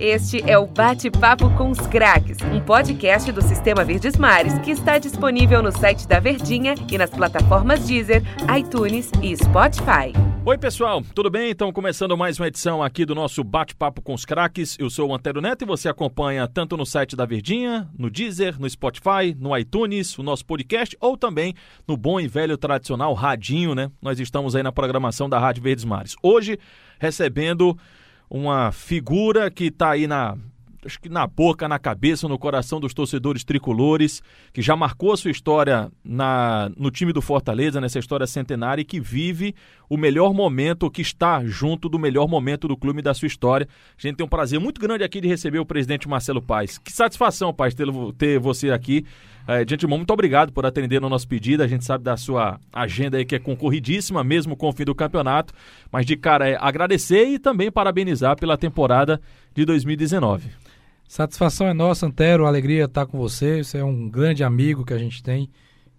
Este é o Bate-Papo com os Craques, um podcast do Sistema Verdes Mares que está disponível no site da Verdinha e nas plataformas Deezer, iTunes e Spotify. Oi, pessoal, tudo bem? Então, começando mais uma edição aqui do nosso Bate-Papo com os Craques. Eu sou o Antero Neto e você acompanha tanto no site da Verdinha, no Deezer, no Spotify, no iTunes, o nosso podcast ou também no bom e velho tradicional Radinho, né? Nós estamos aí na programação da Rádio Verdes Mares. Hoje, recebendo uma figura que está aí na acho que na boca, na cabeça, no coração dos torcedores tricolores, que já marcou a sua história na, no time do Fortaleza, nessa história centenária, e que vive o melhor momento, que está junto do melhor momento do clube e da sua história. A gente tem um prazer muito grande aqui de receber o presidente Marcelo Paes. Que satisfação, Paes, ter, ter você aqui. É, de antemão, muito obrigado por atender no nosso pedido. A gente sabe da sua agenda aí que é concorridíssima, mesmo com o fim do campeonato. Mas de cara é agradecer e também parabenizar pela temporada de 2019. Satisfação é nossa, Antero. Alegria estar com você. Você é um grande amigo que a gente tem.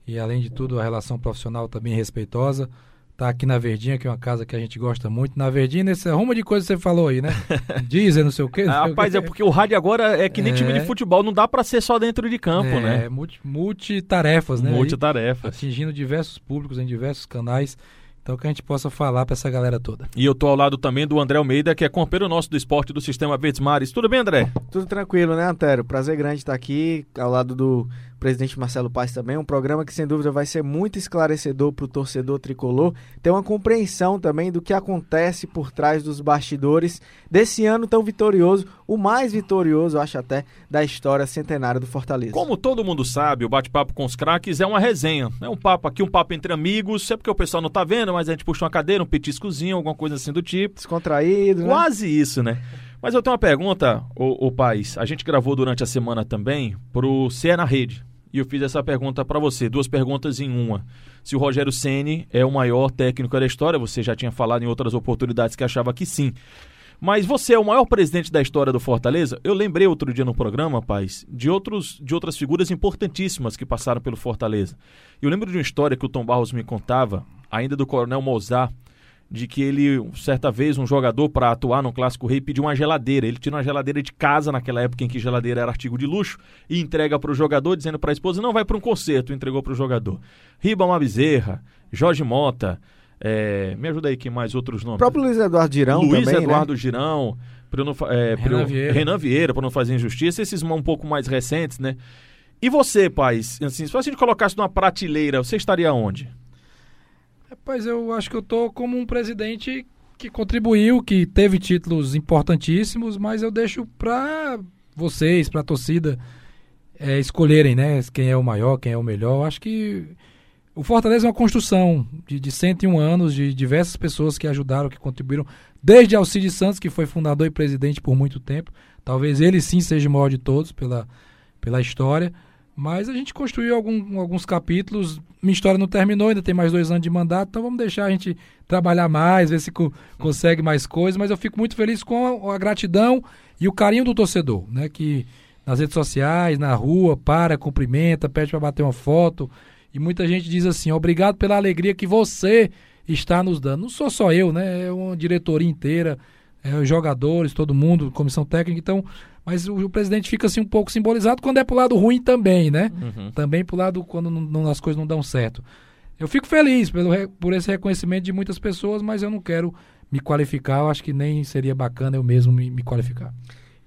E além de tudo, a relação profissional também respeitosa. Tá aqui na Verdinha, que é uma casa que a gente gosta muito. Na Verdinha, nesse rumo de coisa que você falou aí, né? Dizer, não sei o quê. Ah, rapaz, quê. é porque o rádio agora é que nem É. time de futebol, não dá pra ser só dentro de campo, é, né? multi- multitarefas, né? Aí, Multitarefas. atingindo diversos públicos em diversos canais. Então, que a gente possa falar para essa galera toda. E eu tô ao lado também do André Almeida, que é companheiro nosso do esporte do Sistema Verdes Mares. Tudo bem, André? Tudo tranquilo, né, Antero? Prazer grande estar aqui ao lado do presidente Marcelo Paes também. Um programa que, sem dúvida, vai ser muito esclarecedor para o torcedor tricolor. Ter uma compreensão também do que acontece por trás dos bastidores desse ano tão vitorioso, o mais vitorioso, acho até, da história centenária do Fortaleza. Como todo mundo sabe, o bate-papo com os craques é uma resenha. É um papo aqui, um papo entre amigos. É porque o pessoal não tá vendo, mas a gente puxa uma cadeira, um petiscozinho, alguma coisa assim do tipo. Descontraído, né? Quase isso, né? Mas eu tenho uma pergunta, o, País. A gente gravou durante a semana também pro CE na Rede. E eu fiz essa pergunta para você, duas perguntas em uma. Se o Rogério Ceni é o maior técnico da história, você já tinha falado em outras oportunidades que achava que sim. Mas você é o maior presidente da história do Fortaleza? Eu lembrei outro dia no programa, Paz, de, outros, de outras figuras importantíssimas que passaram pelo Fortaleza. Eu lembro de uma história que o Tom Barros me contava, ainda do Coronel Mozart, de que ele, certa vez, um jogador para atuar no Clássico Rei pediu uma geladeira. Ele tira uma geladeira de casa, naquela época em que geladeira era artigo de luxo, e entrega para o jogador, dizendo para a esposa: não, vai para um concerto. Entregou para o jogador. Ribamar Bezerra, Jorge Mota, é, me ajuda aí, quem mais outros nomes? O próprio Luiz Eduardo Girão Luiz também, Eduardo né? Girão, não, é, Renan eu- Vieira. Renan Vieira, para não fazer injustiça, esses um pouco mais recentes, né? E você, Paz, assim, se a gente colocasse numa prateleira, você estaria onde? Rapaz, eu acho que eu tô como um presidente que contribuiu, que teve títulos importantíssimos, mas eu deixo para vocês, para a torcida, é, escolherem, né? Quem é o maior, quem é o melhor. Eu acho que o Fortaleza é uma construção de, de 101 anos, de diversas pessoas que ajudaram, que contribuíram, desde Alcides Santos, que foi fundador e presidente por muito tempo. Talvez ele sim seja o maior de todos pela, pela história. Mas a gente construiu algum- alguns capítulos. Minha história não terminou, ainda tem mais dois anos de mandato, então vamos deixar a gente trabalhar mais, ver se co- consegue mais coisas. Mas eu fico muito feliz com a, a gratidão e o carinho do torcedor, né? Que nas redes sociais, na rua, para, cumprimenta, pede para bater uma foto. E muita gente diz assim: obrigado pela alegria que você está nos dando. Não sou só eu, né? É uma diretoria inteira, é, os jogadores, todo mundo, comissão técnica. Então, mas o, o presidente fica assim um pouco simbolizado quando é pro lado ruim também, né? Também pro lado quando não- não- as coisas não dão certo. Eu fico feliz pelo, por esse reconhecimento de muitas pessoas, mas eu não quero me qualificar. Eu acho que nem seria bacana eu mesmo me, me qualificar.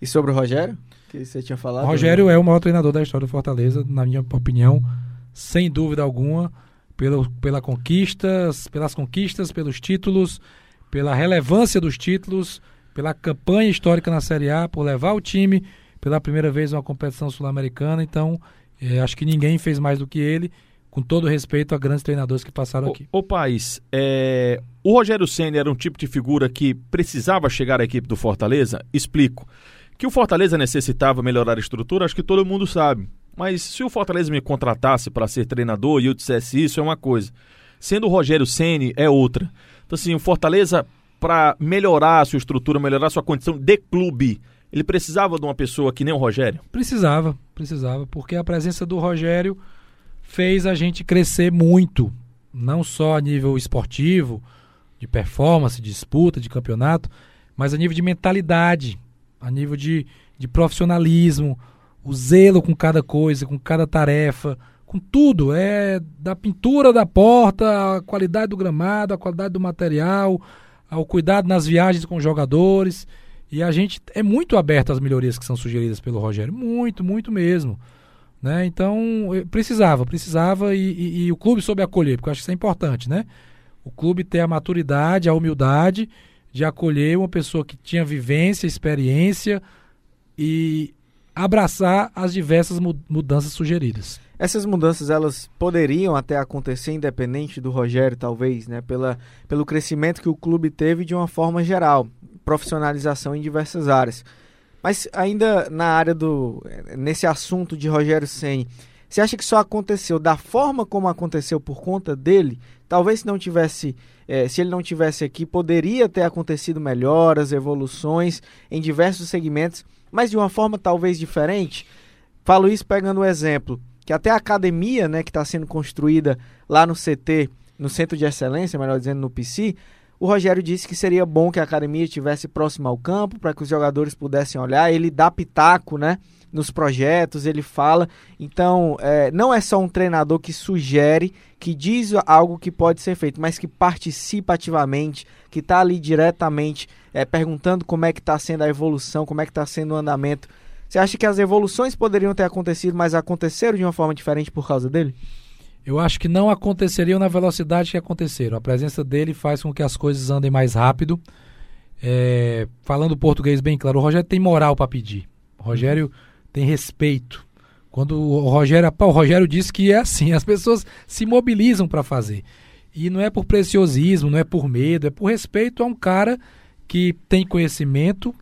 E sobre o Rogério? Que você tinha falado? O Rogério é o maior treinador da história do Fortaleza, na minha opinião, sem dúvida alguma, pelo, pela conquistas, pelas conquistas, pelos títulos, pela relevância dos títulos, pela campanha histórica na Série A, por levar o time pela primeira vez a uma competição sul-americana. Então, eh, acho que ninguém fez mais do que ele, com todo respeito a grandes treinadores que passaram aqui. Ô, ô País, é, o Rogério Senna era um tipo de figura que precisava chegar à equipe do Fortaleza? Explico. Que o Fortaleza necessitava melhorar a estrutura, acho que todo mundo sabe. Mas se o Fortaleza me contratasse para ser treinador e eu dissesse isso, é uma coisa. Sendo o Rogério Ceni é outra. Então, assim, o Fortaleza, para melhorar a sua estrutura, melhorar a sua condição de clube, ele precisava de uma pessoa que nem o Rogério? Precisava, precisava, porque a presença do Rogério fez a gente crescer muito, não só a nível esportivo, de performance, de disputa, de campeonato, mas a nível de mentalidade. a nível de, de profissionalismo, o zelo com cada coisa, com cada tarefa, com tudo. É da pintura da porta, a qualidade do gramado, a qualidade do material, ao cuidado nas viagens com os jogadores. E a gente é muito aberto às melhorias que são sugeridas pelo Rogério. Muito, muito mesmo. Né? Então, precisava, precisava e, e, e, o clube soube acolher, porque eu acho que isso é importante, né? O clube ter a maturidade, a humildade de acolher uma pessoa que tinha vivência, experiência e abraçar as diversas mudanças sugeridas. Essas mudanças elas poderiam até acontecer independente do Rogério, talvez, né? Pela, pelo crescimento que o clube teve de uma forma geral, profissionalização em diversas áreas. Mas ainda na área do nesse assunto de Rogério Ceni, você acha que só aconteceu da forma como aconteceu por conta dele? Talvez se não tivesse, é, se ele não tivesse aqui, poderia ter acontecido melhoras, evoluções em diversos segmentos, mas de uma forma talvez diferente. Falo isso pegando o um exemplo que até a academia, né, que está sendo construída lá no CT, no Centro de Excelência, melhor dizendo, no PC, o Rogério disse que seria bom que a academia estivesse próxima ao campo para que os jogadores pudessem olhar. Ele dá pitaco, né? Nos projetos, ele fala. Então, é, não é só um treinador que sugere, que diz algo que pode ser feito, mas que participa ativamente, que está ali diretamente é, perguntando como é que está sendo a evolução, como é que está sendo o andamento você acha que as evoluções poderiam ter acontecido, mas aconteceram de uma forma diferente por causa dele? Eu acho que não aconteceriam na velocidade que aconteceram. A presença dele faz com que as coisas andem mais rápido. É, falando português bem claro, o Rogério tem moral para pedir. O Rogério tem respeito. Quando o Rogério, o Rogério disse que é assim, as pessoas se mobilizam para fazer. E não é por preciosismo, não é por medo, é por respeito a um cara que tem conhecimento,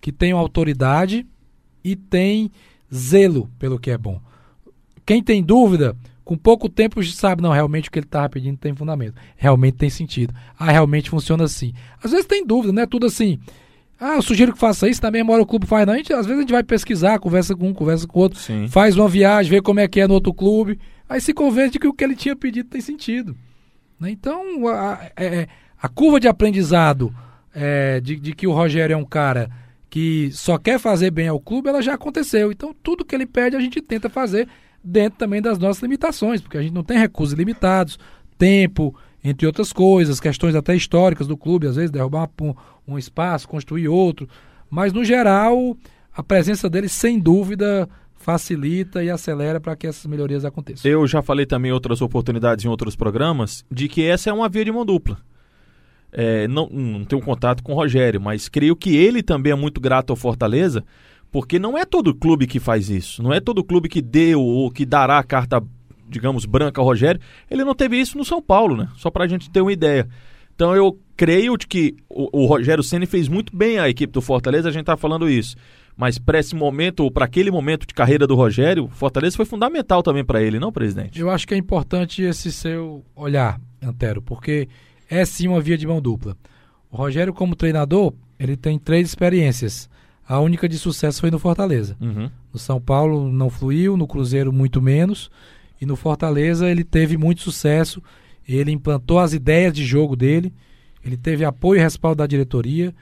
que tem autoridade e tem zelo pelo que é bom. Quem tem dúvida, com pouco tempo sabe, não, realmente o que ele estava pedindo tem fundamento. Realmente tem sentido. Ah, realmente funciona assim. Às vezes tem dúvida, não é tudo assim. Ah, eu sugiro que faça isso, também mora o clube faz. Não, a gente, às vezes a gente vai pesquisar, conversa com um, conversa com outro, Sim. faz uma viagem, vê como é que é no outro clube, aí se convence de que o que ele tinha pedido tem sentido. Né? Então, a, a, é, a, curva de aprendizado é, de, de que o Rogério é um cara que só quer fazer bem ao clube, ela já aconteceu. Então, tudo que ele pede, a gente tenta fazer dentro também das nossas limitações, porque a gente não tem recursos limitados, tempo, entre outras coisas, questões até históricas do clube, às vezes derrubar um, um espaço, construir outro. Mas, no geral, a presença dele, sem dúvida, facilita e acelera para que essas melhorias aconteçam. Eu já falei também outras oportunidades em outros programas de que essa é uma via de mão dupla. É, não, não tenho contato com o Rogério, mas creio que ele também é muito grato ao Fortaleza, porque não é todo clube que faz isso. Não é todo clube que deu ou que dará a carta, digamos, branca ao Rogério. Ele não teve isso no São Paulo, né? Só para a gente ter uma ideia. Então eu creio que o, o Rogério Ceni fez muito bem a equipe do Fortaleza, a gente está falando isso. Mas para esse momento, ou para aquele momento de carreira do Rogério, Fortaleza foi fundamental também para ele, não, presidente? Eu acho que é importante esse seu olhar, Antero, porque é sim uma via de mão dupla. O Rogério, como treinador, ele tem três experiências. A única de sucesso foi no Fortaleza. Uhum. No São Paulo não fluiu, no Cruzeiro muito menos. E no Fortaleza ele teve muito sucesso. Ele implantou as ideias de jogo dele. Ele teve apoio e respaldo da diretoria.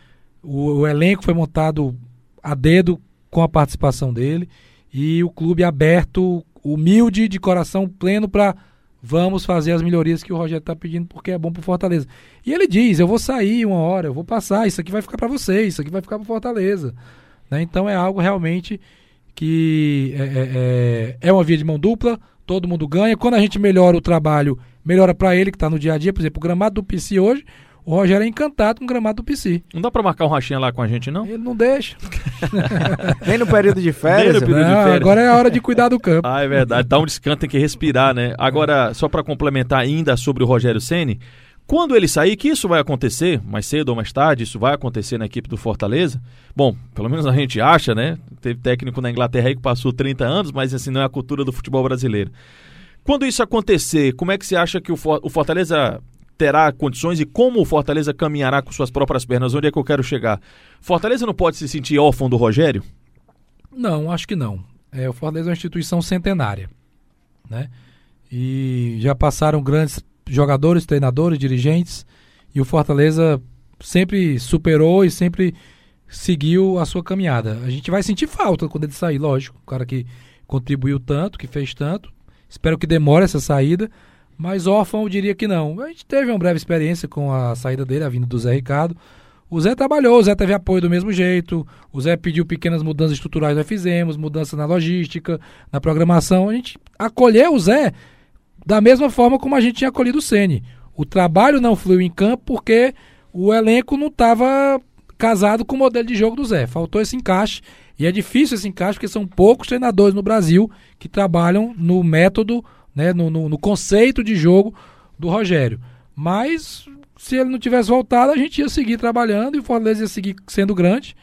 O, o elenco foi montado a dedo com a participação dele. E o clube aberto, humilde, de coração pleno para Vamos fazer as melhorias que o Rogério está pedindo porque é bom para Fortaleza. E ele diz: eu vou sair uma hora, eu vou passar, isso aqui vai ficar para vocês, isso aqui vai ficar para Fortaleza. Né? Então é algo realmente que é, é, é, é uma via de mão dupla, todo mundo ganha. Quando a gente melhora o trabalho, melhora para ele que está no dia a dia. Por exemplo, o gramado do PC hoje o Rogério é encantado com o gramado do PC. Não dá pra marcar um rachinha lá com a gente, não? Ele não deixa. Nem no período de férias. Período não, de férias. Agora é a hora de cuidar do campo. ah, é verdade. Dá um descanso, tem que respirar, né? Agora, só para complementar ainda sobre o Rogério Ceni, quando ele sair, que isso vai acontecer, mais cedo ou mais tarde, isso vai acontecer na equipe do Fortaleza. Bom, pelo menos a gente acha, né? Teve técnico na Inglaterra aí que passou 30 anos, mas assim não é a cultura do futebol brasileiro. Quando isso acontecer, como é que você acha que o Fortaleza terá condições e como o Fortaleza caminhará com suas próprias pernas? Onde é que eu quero chegar? Fortaleza não pode se sentir órfão do Rogério? Não, acho que não. É, o Fortaleza é uma instituição centenária, né? E já passaram grandes jogadores, treinadores, dirigentes, e o Fortaleza sempre superou e sempre seguiu a sua caminhada. A gente vai sentir falta quando ele sair, lógico. O cara que contribuiu tanto, que fez tanto. Espero que demore essa saída, mas órfão eu diria que não. A gente teve uma breve experiência com a saída dele, a vinda do Zé Ricardo. O Zé trabalhou, o Zé teve apoio do mesmo jeito, o Zé pediu pequenas mudanças estruturais, nós fizemos, mudanças na logística, na programação. A gente acolheu o Zé da mesma forma como a gente tinha acolhido o Sene. O trabalho não fluiu em campo porque o elenco não estava casado com o modelo de jogo do Zé. Faltou esse encaixe. E é difícil esse encaixe porque são poucos treinadores no Brasil que trabalham no método, né, no, no, no conceito de jogo do Rogério. Mas se ele não tivesse voltado, a gente ia seguir trabalhando e o Fortaleza ia seguir sendo grande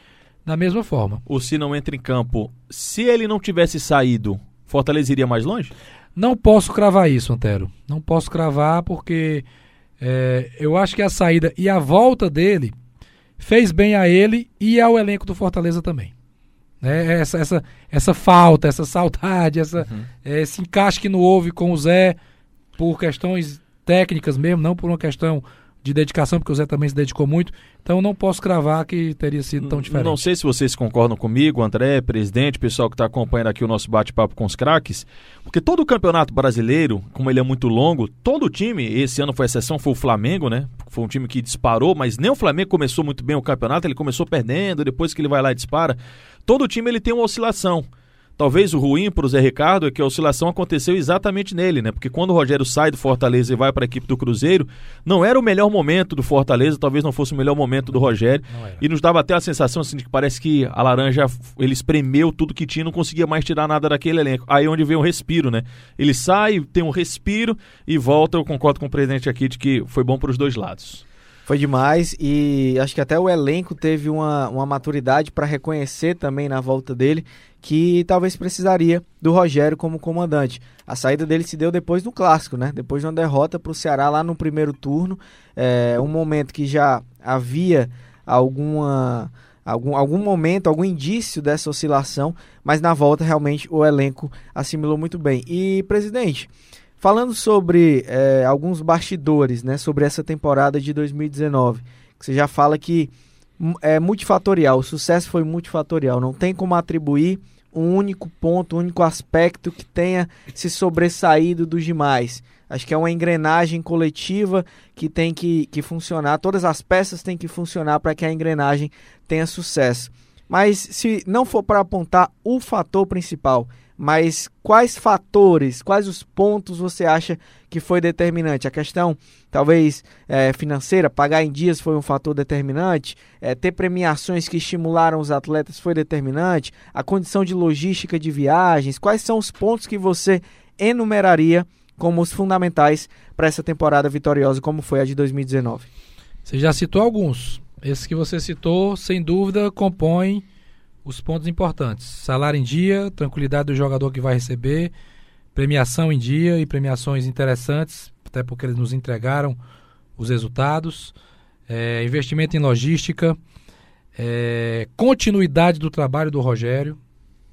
da mesma forma. O se não entra em campo, se ele não tivesse saído, Fortaleza iria mais longe? Não posso cravar isso, Antero. Não posso cravar porque é, eu acho que a saída e a volta dele fez bem a ele e ao elenco do Fortaleza também. Né? Essa, essa, essa falta, essa saudade, essa, uhum. esse encaixe que não houve com o Zé por questões técnicas mesmo, não por uma questão de dedicação, porque o Zé também se dedicou muito. Então não posso cravar que teria sido tão diferente. Não sei se vocês concordam comigo, André, presidente, pessoal que está acompanhando aqui o nosso bate-papo com os craques, porque todo o campeonato brasileiro, como ele é muito longo, todo o time, esse ano foi exceção, foi o Flamengo, né? Foi um time que disparou, mas nem o Flamengo começou muito bem o campeonato, ele começou perdendo, depois que ele vai lá e dispara. Todo time ele tem uma oscilação. Talvez o ruim para o Zé Ricardo é que a oscilação aconteceu exatamente nele, né? Porque quando o Rogério sai do Fortaleza e vai para a equipe do Cruzeiro, não era o melhor momento do Fortaleza, talvez não fosse o melhor momento do Rogério. E nos dava até a sensação assim, de que parece que a laranja ele espremeu tudo que tinha, não conseguia mais tirar nada daquele elenco. Aí é onde vem o respiro, né? Ele sai, tem um respiro e volta. Eu concordo com o presidente aqui de que foi bom para os dois lados. Foi demais e acho que até o elenco teve uma, uma maturidade para reconhecer também na volta dele que talvez precisaria do Rogério como comandante. A saída dele se deu depois do clássico, né? Depois de uma derrota para o Ceará lá no primeiro turno, é, um momento que já havia alguma algum, algum momento, algum indício dessa oscilação, mas na volta realmente o elenco assimilou muito bem. E presidente, Falando sobre é, alguns bastidores, né, sobre essa temporada de 2019, que você já fala que é multifatorial, o sucesso foi multifatorial, não tem como atribuir um único ponto, um único aspecto que tenha se sobressaído dos demais. Acho que é uma engrenagem coletiva que tem que, que funcionar, todas as peças têm que funcionar para que a engrenagem tenha sucesso. Mas se não for para apontar o fator principal, mas quais fatores, quais os pontos você acha que foi determinante? A questão, talvez, é, financeira, pagar em dias foi um fator determinante, é, ter premiações que estimularam os atletas foi determinante, a condição de logística de viagens, quais são os pontos que você enumeraria como os fundamentais para essa temporada vitoriosa, como foi a de 2019? Você já citou alguns. Esses que você citou, sem dúvida, compõem os pontos importantes: salário em dia, tranquilidade do jogador que vai receber, premiação em dia e premiações interessantes, até porque eles nos entregaram os resultados, é, investimento em logística, é, continuidade do trabalho do Rogério,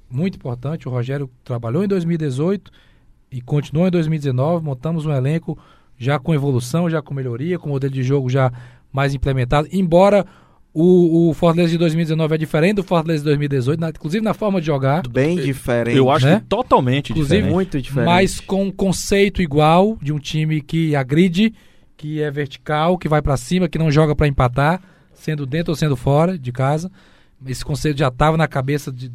muito importante. O Rogério trabalhou em 2018 e continuou em 2019. Montamos um elenco já com evolução, já com melhoria, com modelo de jogo já mais implementado, embora o, o Fortaleza de 2019 é diferente do Fortaleza de 2018, na, inclusive na forma de jogar. Bem diferente. Eu acho né? que totalmente inclusive, diferente. Muito diferente. Mas com um conceito igual de um time que agride, que é vertical, que vai para cima, que não joga para empatar, sendo dentro ou sendo fora de casa. Esse conceito já estava na cabeça de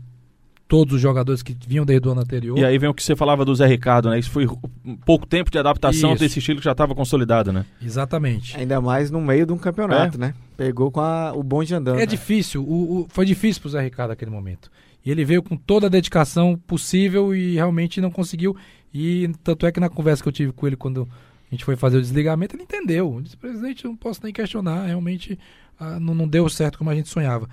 todos os jogadores que vinham desde o ano anterior. E aí vem o que você falava do Zé Ricardo, né? Isso foi pouco tempo de adaptação Isso. desse estilo que já estava consolidado, né? Exatamente. Ainda mais no meio de um campeonato, é. né? Pegou com a, o bonde andando. É né? difícil, o, o, foi difícil pro Zé Ricardo naquele momento. E ele veio com toda a dedicação possível e realmente não conseguiu. E tanto é que na conversa que eu tive com ele quando a gente foi fazer o desligamento, ele entendeu. Ele disse, presidente, não posso nem questionar, realmente ah, não, não deu certo como a gente sonhava.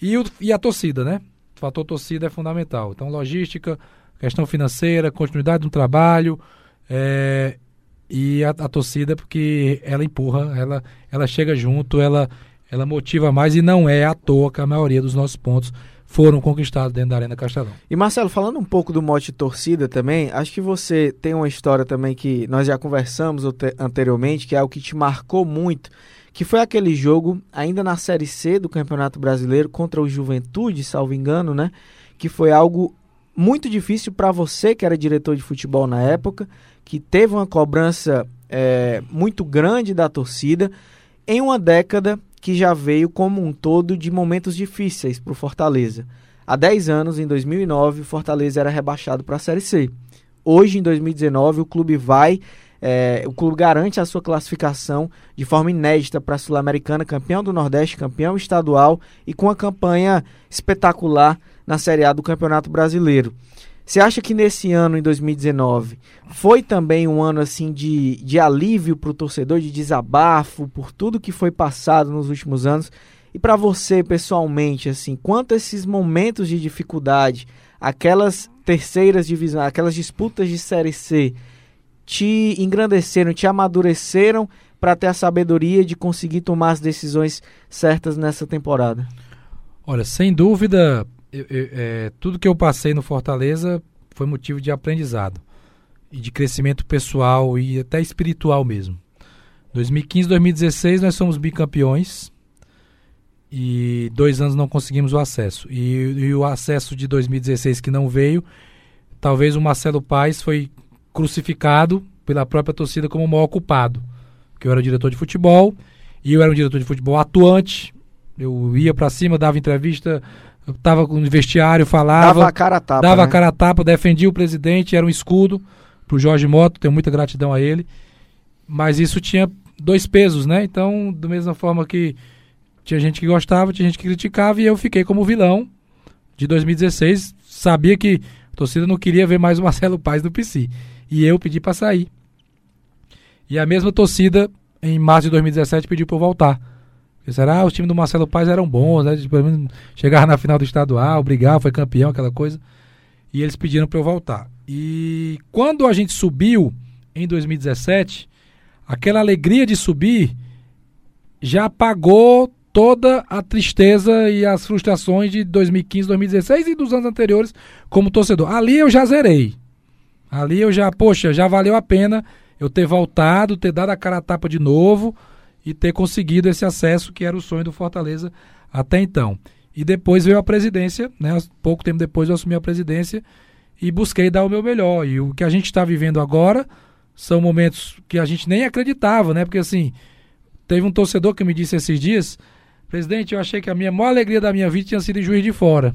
E, o, e a torcida, né? Fator torcida é fundamental. Então, logística, questão financeira, continuidade do trabalho é, e a, a, torcida, porque ela empurra, ela, ela chega junto, ela, ela motiva mais e não é à toa que a maioria dos nossos pontos foram conquistados dentro da Arena Castelão. E Marcelo, falando um pouco do mote torcida também, acho que você tem uma história também que nós já conversamos anteriormente, que é o que te marcou muito, que foi aquele jogo ainda na Série C do Campeonato Brasileiro contra o Juventude, salvo engano, né? Que foi algo muito difícil para você que era diretor de futebol na época, que teve uma cobrança é, muito grande da torcida em uma década que já veio como um todo de momentos difíceis para o Fortaleza. Há 10 anos, em 2009, o Fortaleza era rebaixado para a Série C. Hoje, em 2019, o clube vai é, o clube garante a sua classificação de forma inédita para a Sul-Americana, campeão do Nordeste, campeão estadual e com uma campanha espetacular na Série A do Campeonato Brasileiro. Você acha que nesse ano, em 2019, foi também um ano assim de, de alívio para o torcedor, de desabafo por tudo que foi passado nos últimos anos? E para você, pessoalmente, assim, quanto esses momentos de dificuldade, aquelas terceiras divisões, aquelas disputas de Série C, te engrandeceram, te amadureceram para ter a sabedoria de conseguir tomar as decisões certas nessa temporada? Olha, sem dúvida, eu, eu, é, tudo que eu passei no Fortaleza foi motivo de aprendizado e de crescimento pessoal e até espiritual mesmo. 2015, 2016 nós somos bicampeões e dois anos não conseguimos o acesso. E, e o acesso de 2016 que não veio, talvez o Marcelo Paes foi crucificado pela própria torcida como o maior culpado. Que eu era diretor de futebol e eu era um diretor de futebol atuante. Eu ia para cima, dava entrevista, estava com o vestiário, falava. Dava a cara a tapa. Dava né? a cara a tapa, defendia o presidente, era um escudo pro Jorge Moto, tenho muita gratidão a ele. Mas isso tinha dois pesos, né? Então, da mesma forma que tinha gente que gostava, tinha gente que criticava, e eu fiquei como vilão de 2016. Sabia que a torcida não queria ver mais o Marcelo Paz no PC. E eu pedi para sair. E a mesma torcida, em março de 2017, pediu para eu voltar. Será ah, os times do Marcelo Paz eram bons, né? Pelo menos chegar na final do estadual, brigar, foi campeão, aquela coisa. E eles pediram para eu voltar. E quando a gente subiu em 2017, aquela alegria de subir já apagou toda a tristeza e as frustrações de 2015, 2016 e dos anos anteriores como torcedor. Ali eu já zerei. Ali eu já, poxa, já valeu a pena eu ter voltado, ter dado a cara a tapa de novo e ter conseguido esse acesso que era o sonho do Fortaleza até então. E depois veio a presidência, né? Pouco tempo depois eu assumi a presidência e busquei dar o meu melhor. E o que a gente está vivendo agora são momentos que a gente nem acreditava, né? Porque assim, teve um torcedor que me disse esses dias, presidente, eu achei que a minha maior alegria da minha vida tinha sido em Juiz de Fora,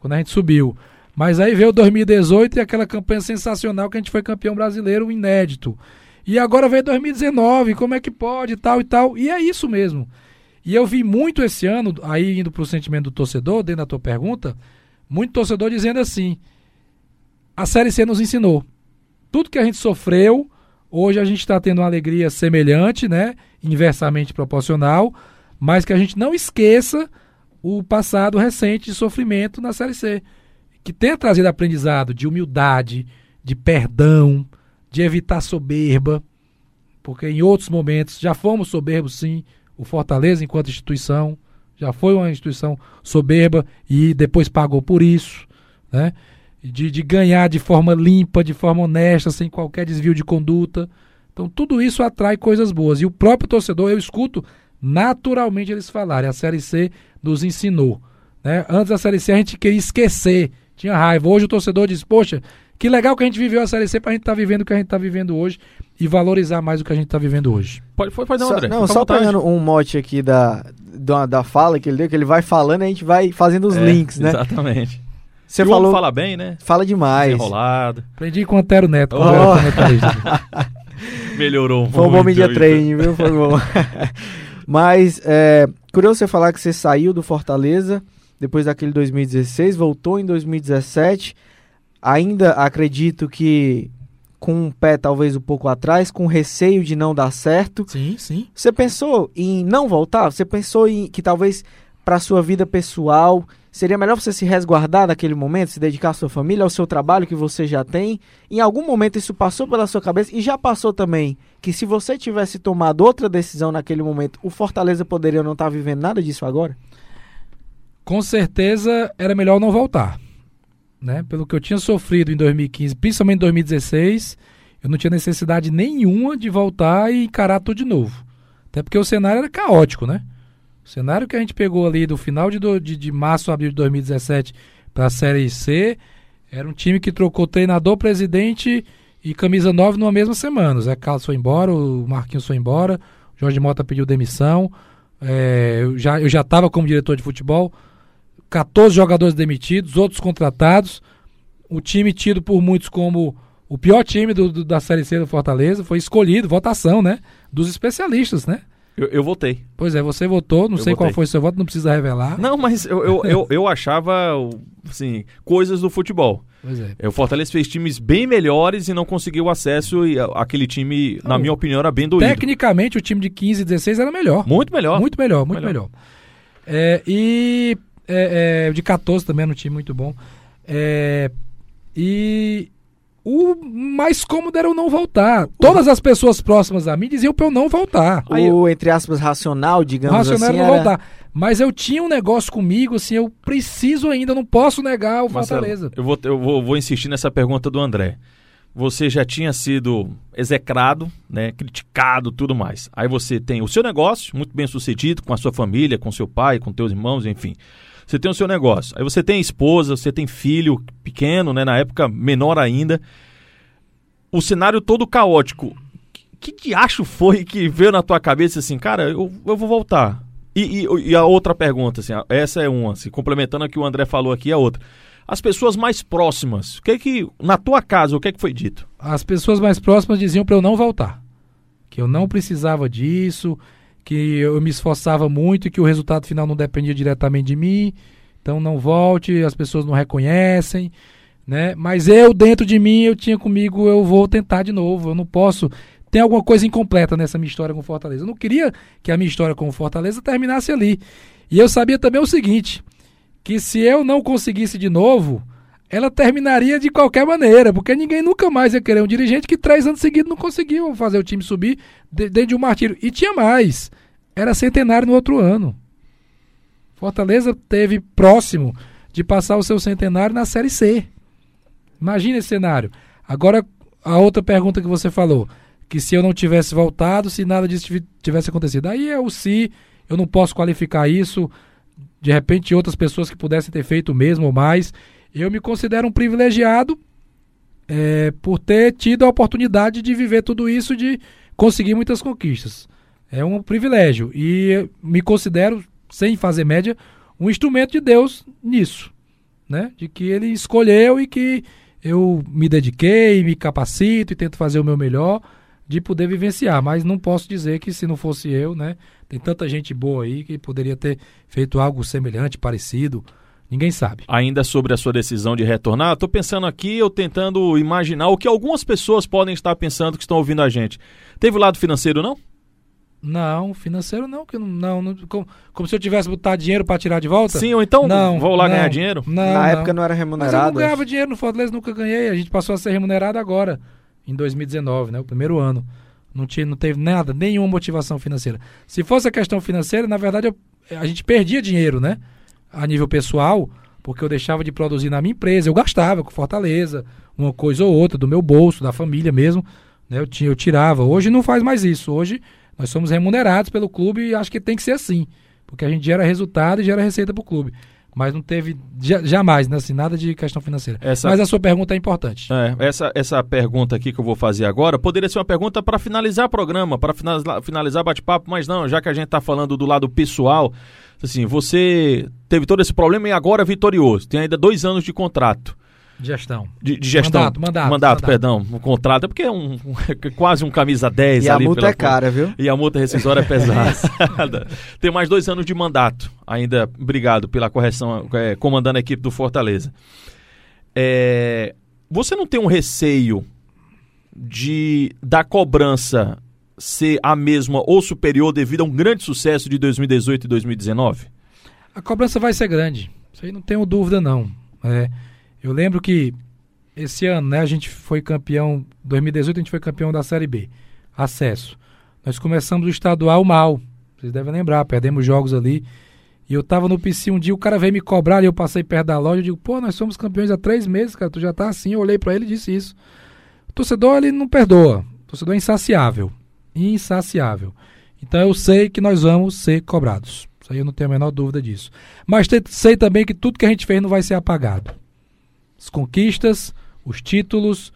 quando a gente subiu. Mas aí veio 2018 e aquela campanha sensacional que a gente foi campeão brasileiro inédito. E agora veio 2019, como é que pode, tal e tal. E é isso mesmo. E eu vi muito esse ano, aí indo para o sentimento do torcedor, dentro da tua pergunta, muito torcedor dizendo assim: a Série C nos ensinou. Tudo que a gente sofreu, hoje a gente está tendo uma alegria semelhante, né? Inversamente proporcional, mas que a gente não esqueça o passado recente de sofrimento na Série C que tenha trazido aprendizado de humildade, de perdão, de evitar soberba, porque em outros momentos já fomos soberbos, sim. O Fortaleza, enquanto instituição, já foi uma instituição soberba e depois pagou por isso, né? De, de ganhar de forma limpa, de forma honesta, sem qualquer desvio de conduta. Então, tudo isso atrai coisas boas. E o próprio torcedor, eu escuto naturalmente eles falarem. A Série C nos ensinou. Né? Antes da Série C, a gente queria esquecer tinha raiva. Hoje o torcedor diz, poxa, que legal que a gente viveu a Série C pra gente estar tá vivendo o que a gente está vivendo hoje e valorizar mais o que a gente está vivendo hoje. Pode, pode fazer, só, André. Não, só pegando um mote aqui da, da, da, fala que ele deu, que ele vai falando e a gente vai fazendo os é, links, né? Exatamente. Você falou. fala bem, né? Fala demais. Enrolado. Aprendi com o Antero Neto. Oh. Melhorou Foi um bom media training, viu? Foi bom. Mas, é, curioso você falar que você saiu do Fortaleza depois daquele 2016, voltou em 2017. Ainda acredito que com um pé talvez um pouco atrás, com receio de não dar certo. Sim, sim. Você pensou em não voltar? Você pensou em que talvez para sua vida pessoal seria melhor você se resguardar naquele momento, se dedicar à sua família, ao seu trabalho que você já tem? Em algum momento isso passou pela sua cabeça e já passou também que se você tivesse tomado outra decisão naquele momento, o Fortaleza poderia não estar tá vivendo nada disso agora? Com certeza era melhor não voltar. Né? Pelo que eu tinha sofrido em 2015, principalmente em 2016, eu não tinha necessidade nenhuma de voltar e encarar tudo de novo. Até porque o cenário era caótico, né? O cenário que a gente pegou ali do final de, do, de, de março, abril de 2017 para a Série C era um time que trocou treinador, presidente e camisa 9 numa mesma semana. O Zé Carlos foi embora, o Marquinhos foi embora, o Jorge Mota pediu demissão. É, eu já eu já estava como diretor de futebol. 14 jogadores demitidos, outros contratados. O time tido por muitos como o pior time do, do, da Série C do Fortaleza foi escolhido, votação, né? Dos especialistas, né? Eu, eu votei. Pois é, você votou, não Eu sei qual votei. foi o seu voto, não precisa revelar. Não, mas eu, eu, eu, eu achava, assim, coisas do futebol. Pois é. É, O Fortaleza fez times bem melhores e não conseguiu acesso e aquele time, na minha opinião, era bem doído. Tecnicamente, o time de 15 e 16 era melhor. Muito melhor. Muito melhor, muito Melhor. melhor. É, e é, é, de 14 também era um time muito bom. É, e o mais cômodo era eu não voltar. Todas as pessoas próximas a mim diziam pra eu não voltar. Aí o, entre aspas, racional, digamos racional assim, era não era... voltar. Mas eu tinha um negócio comigo, assim, eu preciso ainda, não posso negar o Marcelo, Fortaleza. eu, vou, eu vou, vou insistir nessa pergunta do André. Você já tinha sido execrado, né, criticado, tudo mais. Aí você tem o seu negócio, muito bem sucedido, com a sua família, com seu pai, com teus irmãos, enfim. Você tem o seu negócio. Aí você tem esposa, você tem filho pequeno, né, na época menor ainda. O cenário todo caótico. Que, que diacho foi que veio na tua cabeça assim, cara, eu, eu vou voltar? E, e- e a outra pergunta, assim, essa é uma, assim, complementando a que o André falou aqui, a outra. As pessoas mais próximas, o que é que, na tua casa, o que é que foi dito? As pessoas mais próximas diziam pra eu não voltar. Que eu não precisava disso, que eu me esforçava muito e que o resultado final não dependia diretamente de mim. Então não volte, as pessoas não reconhecem, né? Mas eu dentro de mim eu tinha comigo, eu vou tentar de novo. Eu não posso tem alguma coisa incompleta nessa minha história com o Fortaleza. Eu não queria que a minha história com o Fortaleza terminasse ali. E eu sabia também o seguinte, que se eu não conseguisse de novo, ela terminaria de qualquer maneira, porque ninguém nunca mais ia querer um dirigente que três anos seguidos não conseguiu fazer o time subir de- dentro de um martírio. E tinha mais. Era centenário no outro ano. Fortaleza teve próximo de passar o seu centenário na Série C. Imagina esse cenário. Agora, a outra pergunta que você falou, que se eu não tivesse voltado, se nada disso tive- tivesse acontecido. Aí é o se, eu não posso qualificar isso, de repente outras pessoas que pudessem ter feito o mesmo ou mais. Eu me considero um privilegiado é, por ter tido a oportunidade de viver tudo isso, de conseguir muitas conquistas. É um privilégio. E me considero, sem fazer média, um instrumento de Deus nisso. Né? De que ele escolheu e que eu me dediquei, me capacito e tento fazer o meu melhor de poder vivenciar. Mas não posso dizer que se não fosse eu, né? Tem tanta gente boa aí que poderia ter feito algo semelhante, parecido. Ninguém sabe. Ainda sobre a sua decisão de retornar, estou pensando aqui, eu tentando imaginar o que algumas pessoas podem estar pensando que estão ouvindo a gente. Teve o lado financeiro, não? Não, financeiro não, que não, não, não- como, como se eu tivesse botado dinheiro para tirar de volta. Sim, ou então não, vou lá não, ganhar dinheiro? Não, Na não. época não era Mas eu remunerado. não ganhava dinheiro no Fortaleza, nunca ganhei. A gente passou a ser remunerado agora, em 2019, né? O primeiro ano. Não, tinha, não teve nada, nenhuma motivação financeira. Se fosse a questão financeira, na verdade, eu- a gente perdia dinheiro, né? A nível pessoal, porque eu deixava de produzir na minha empresa. Eu gastava com Fortaleza, uma coisa ou outra, do meu bolso, da família mesmo. Né? Eu, tinha, eu tirava. Hoje não faz mais isso. Hoje nós somos remunerados pelo clube e acho que tem que ser assim. Porque a gente gera resultado e gera receita para o clube. Mas não teve ja- jamais, né? Assim, nada de questão financeira. Essa- Mas a sua pergunta é importante. É, essa, essa pergunta aqui que eu vou fazer agora poderia ser uma pergunta para finalizar o programa, para finalizar, finalizar bate-papo, mas não, já que a gente está falando do lado pessoal, assim, você teve todo esse problema e agora é vitorioso, tem ainda dois anos de contrato. Gestão. De, de gestão. Mandato, mandato, Mandato, mandato. perdão. Um contrato. É porque é um, um- quase um camisa 10 E a ali. multa pela é cara, viu? E a multa rescisória é pesada. Tem mais dois anos de mandato. Ainda, obrigado pela correção, é, comandando a equipe do Fortaleza. É, você não tem um receio de da cobrança ser a mesma ou superior devido a um grande sucesso de 2018 e 2019? A cobrança vai ser grande. Isso aí não tenho dúvida, não. É, eu lembro que esse ano, né, a gente foi campeão. 2018 a gente foi campeão da Série B. Acesso. Nós começamos o estadual mal. Vocês devem lembrar, perdemos jogos ali. E eu tava no PC um dia, o cara veio me cobrar e eu passei perto da loja. Eu digo, pô, nós somos campeões há três meses, cara. Tu já tá assim. Eu olhei pra ele e disse isso. O torcedor, ele não perdoa. O torcedor é insaciável. Insaciável. Então eu sei que nós vamos ser cobrados. Isso aí eu não tenho a menor dúvida disso. Mas sei também que tudo que a gente fez não vai ser apagado. As conquistas, os títulos,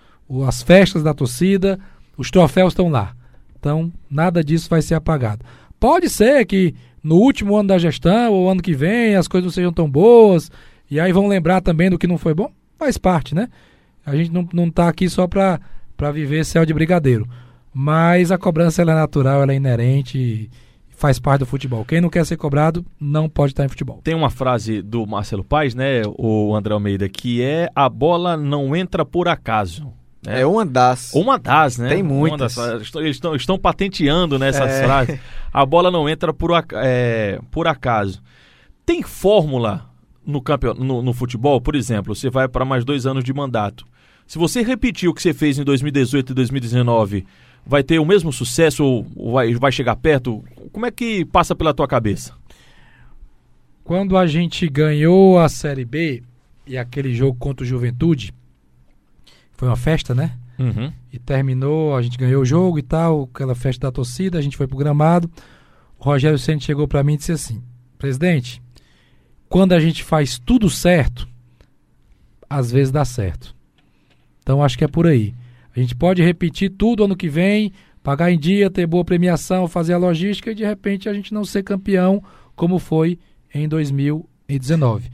as festas da torcida, os troféus estão lá. Então, nada disso vai ser apagado. Pode ser que no último ano da gestão ou ano que vem as coisas não sejam tão boas e aí vão lembrar também do que não foi bom. Faz parte, né? A gente não, não tá aqui só para viver céu de brigadeiro. Mas a cobrança ela é natural, ela é inerente faz parte do futebol. Quem não quer ser cobrado não pode estar em futebol. Tem uma frase do Marcelo Paes, né, o André Almeida, que é a bola não entra por acaso. É, é uma das. Uma das, né? Tem muitas. Das, eles estão, estão patenteando nessas né, é. frases. A bola não entra por, é, por acaso. Tem fórmula no, campeon... no, no futebol? Por exemplo, você vai para mais dois anos de mandato. Se você repetir o que você fez em 2018 e 2019, vai ter o mesmo sucesso ou vai, vai chegar perto? Como é que passa pela tua cabeça? Quando a gente ganhou a Série B e aquele jogo contra o Juventude, foi uma festa, né? Uhum. E terminou, a gente ganhou o jogo e tal, aquela festa da torcida, a gente foi pro gramado. O Rogério Ceni chegou para mim e disse assim: "Presidente, quando a gente faz tudo certo, às vezes dá certo. Então acho que é por aí. A gente pode repetir tudo ano que vem, pagar em dia, ter boa premiação, fazer a logística e de repente a gente não ser campeão como foi em 2019.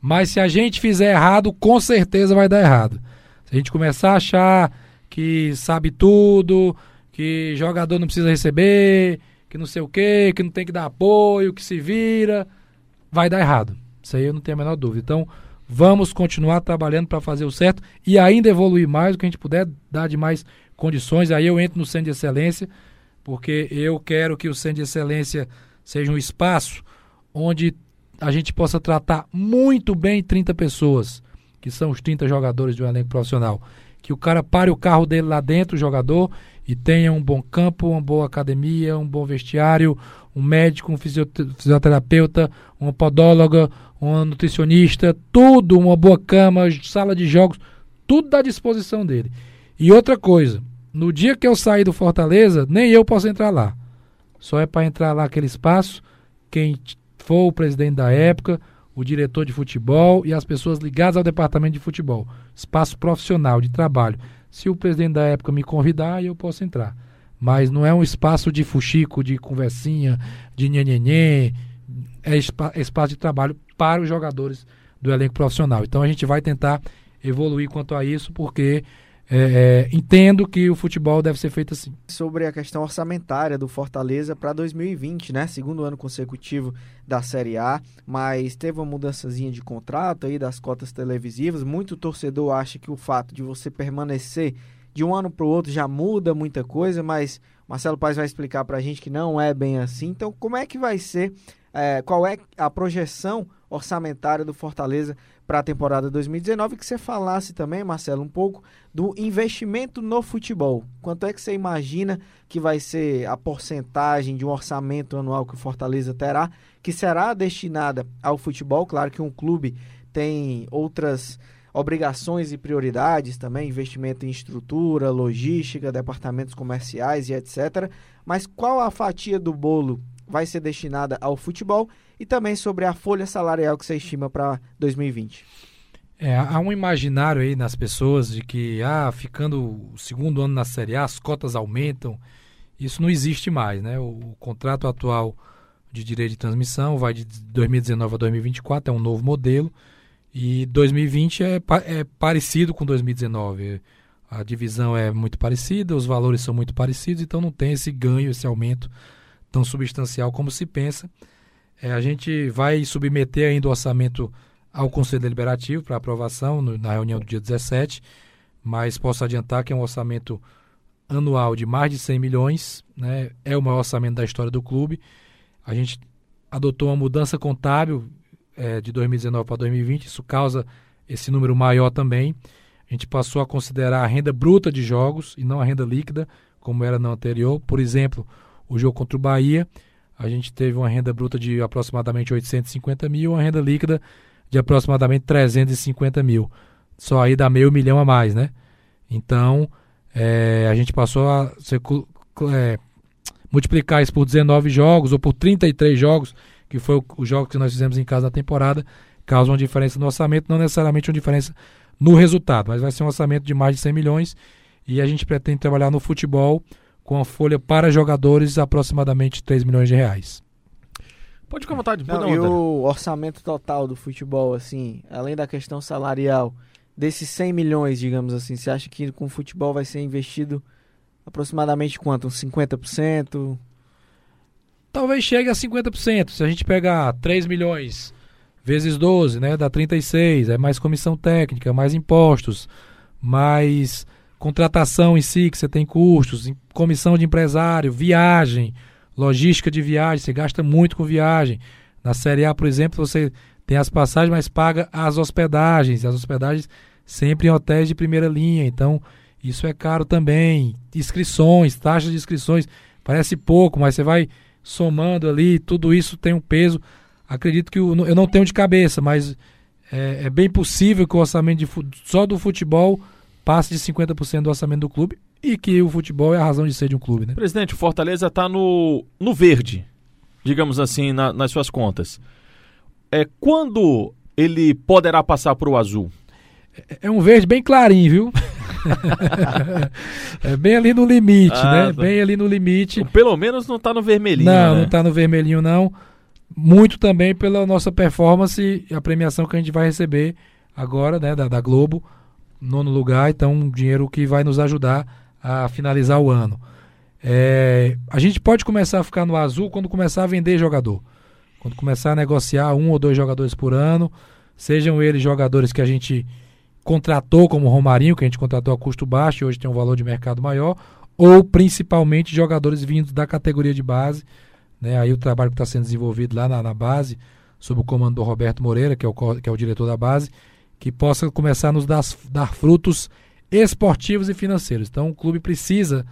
Mas se a gente fizer errado, com certeza vai dar errado. Se a gente começar a achar que sabe tudo, que jogador não precisa receber, que não sei o quê, que não tem que dar apoio, que se vira, vai dar errado. Isso aí eu não tenho a menor dúvida. Então, vamos continuar trabalhando para fazer o certo e ainda evoluir mais o que a gente puder dar de mais condições. Aí eu entro no Centro de Excelência, porque eu quero que o Centro de Excelência seja um espaço onde a gente possa tratar muito bem 30 pessoas que são os 30 jogadores de um elenco profissional. Que o cara pare o carro dele lá dentro, o jogador, e tenha um bom campo, uma boa academia, um bom vestiário, um médico, um fisioterapeuta, uma podóloga, um nutricionista, tudo, uma boa cama, sala de jogos, tudo à disposição dele. E outra coisa, no dia que eu sair do Fortaleza, nem eu posso entrar lá. Só é para entrar lá aquele espaço, quem for o presidente da época, o diretor de futebol e as pessoas ligadas ao departamento de futebol. Espaço profissional de trabalho. Se o presidente da época me convidar, eu posso entrar. Mas não é um espaço de fuxico, de conversinha, de nhenhenhê. É espaço de trabalho para os jogadores do elenco profissional. Então a gente vai tentar evoluir quanto a isso, porque é, é, entendo que o futebol deve ser feito assim. Sobre a questão orçamentária do Fortaleza para 2020, né? Segundo ano consecutivo da Série A, mas teve uma mudançazinha de contrato aí das cotas televisivas. Muito torcedor acha que o fato de você permanecer de um ano para o outro já muda muita coisa, mas Marcelo Paes vai explicar para a gente que não é bem assim. Então, como é que vai ser? É, qual é a projeção orçamentária do Fortaleza para a temporada 2019, que você falasse também, Marcelo, um pouco do investimento no futebol. Quanto é que você imagina que vai ser a porcentagem de um orçamento anual que o Fortaleza terá, que será destinada ao futebol? Claro que um clube tem outras obrigações e prioridades também, investimento em estrutura, logística, departamentos comerciais e etc. Mas qual a fatia do bolo vai ser destinada ao futebol e também sobre a folha salarial que você estima para 2020. É, há um imaginário aí nas pessoas de que, ah, ficando o segundo ano na Série A, as cotas aumentam. Isso não existe mais, né? O, o contrato atual de direito de transmissão vai de 2019 a 2024, é um novo modelo. E 2020 é, é parecido com 2019. A divisão é muito parecida, os valores são muito parecidos, então não tem esse ganho, esse aumento tão substancial como se pensa. É, a gente vai submeter ainda o orçamento ao Conselho Deliberativo para aprovação no, na reunião do dia 17, mas posso adiantar que é um orçamento anual de mais de 100 milhões, né? é o maior orçamento da história do clube. A gente adotou uma mudança contábil é, de 2019 para 2020, isso causa esse número maior também. A gente passou a considerar a renda bruta de jogos e não a renda líquida, como era no anterior. Por exemplo, o jogo contra o Bahia, a gente teve uma renda bruta de aproximadamente 850 mil, uma renda líquida de aproximadamente 350 mil. Só aí dá meio milhão a mais, né? Então, é, a gente passou a ser, é, multiplicar isso por 19 jogos ou por 33 jogos, que foi os jogos que nós fizemos em casa na temporada, causa uma diferença no orçamento, não necessariamente uma diferença no resultado, mas vai ser um orçamento de mais de 100 milhões e a gente pretende trabalhar no futebol com a folha para jogadores aproximadamente 3 milhões de reais. Pode ficar à vontade. Não, Pode e o orçamento total do futebol, assim, além da questão salarial, desses 100 milhões, digamos assim, você acha que com o futebol vai ser investido aproximadamente quanto? Uns 50%? Talvez chegue a 50%. Se a gente pegar 3 milhões vezes 12, né, dá 36, é mais comissão técnica, mais impostos, mais contratação em si, que você tem custos, comissão de empresário, viagem, logística de viagem, você gasta muito com viagem. Na Série A, por exemplo, você tem as passagens, mas paga as hospedagens. As hospedagens sempre em hotéis de primeira linha. Então, isso é caro também. Inscrições, taxas de inscrições. Parece pouco, mas você vai somando ali, tudo isso tem um peso. Acredito que eu não tenho de cabeça, mas é, é bem possível que o orçamento de, só do futebol passe de 50% do orçamento do clube e que o futebol é a razão de ser de um clube, né? Presidente, o Fortaleza está no, no verde, digamos assim, na, nas suas contas. É, quando ele poderá passar para o azul? É, é um verde bem clarinho, viu? é bem ali no limite, ah, né? Tá. Bem ali no limite. Pelo menos não está no vermelhinho. Não, né? não está no vermelhinho, não. Muito também pela nossa performance e a premiação que a gente vai receber agora, né, da, da Globo nono lugar, então um dinheiro que vai nos ajudar a finalizar o ano. É, a gente pode começar a ficar no azul quando começar a vender jogador. Quando começar a negociar um ou dois jogadores por ano, sejam eles jogadores que a gente contratou, como Romarinho, que a gente contratou a custo baixo e hoje tem um valor de mercado maior, ou principalmente jogadores vindos da categoria de base. Né? Aí o trabalho que está sendo desenvolvido lá na, na, base, sob o comando do Roberto Moreira, que é o, que é o diretor da base, que possa começar a nos dar, dar frutos esportivos e financeiros. Então o clube precisa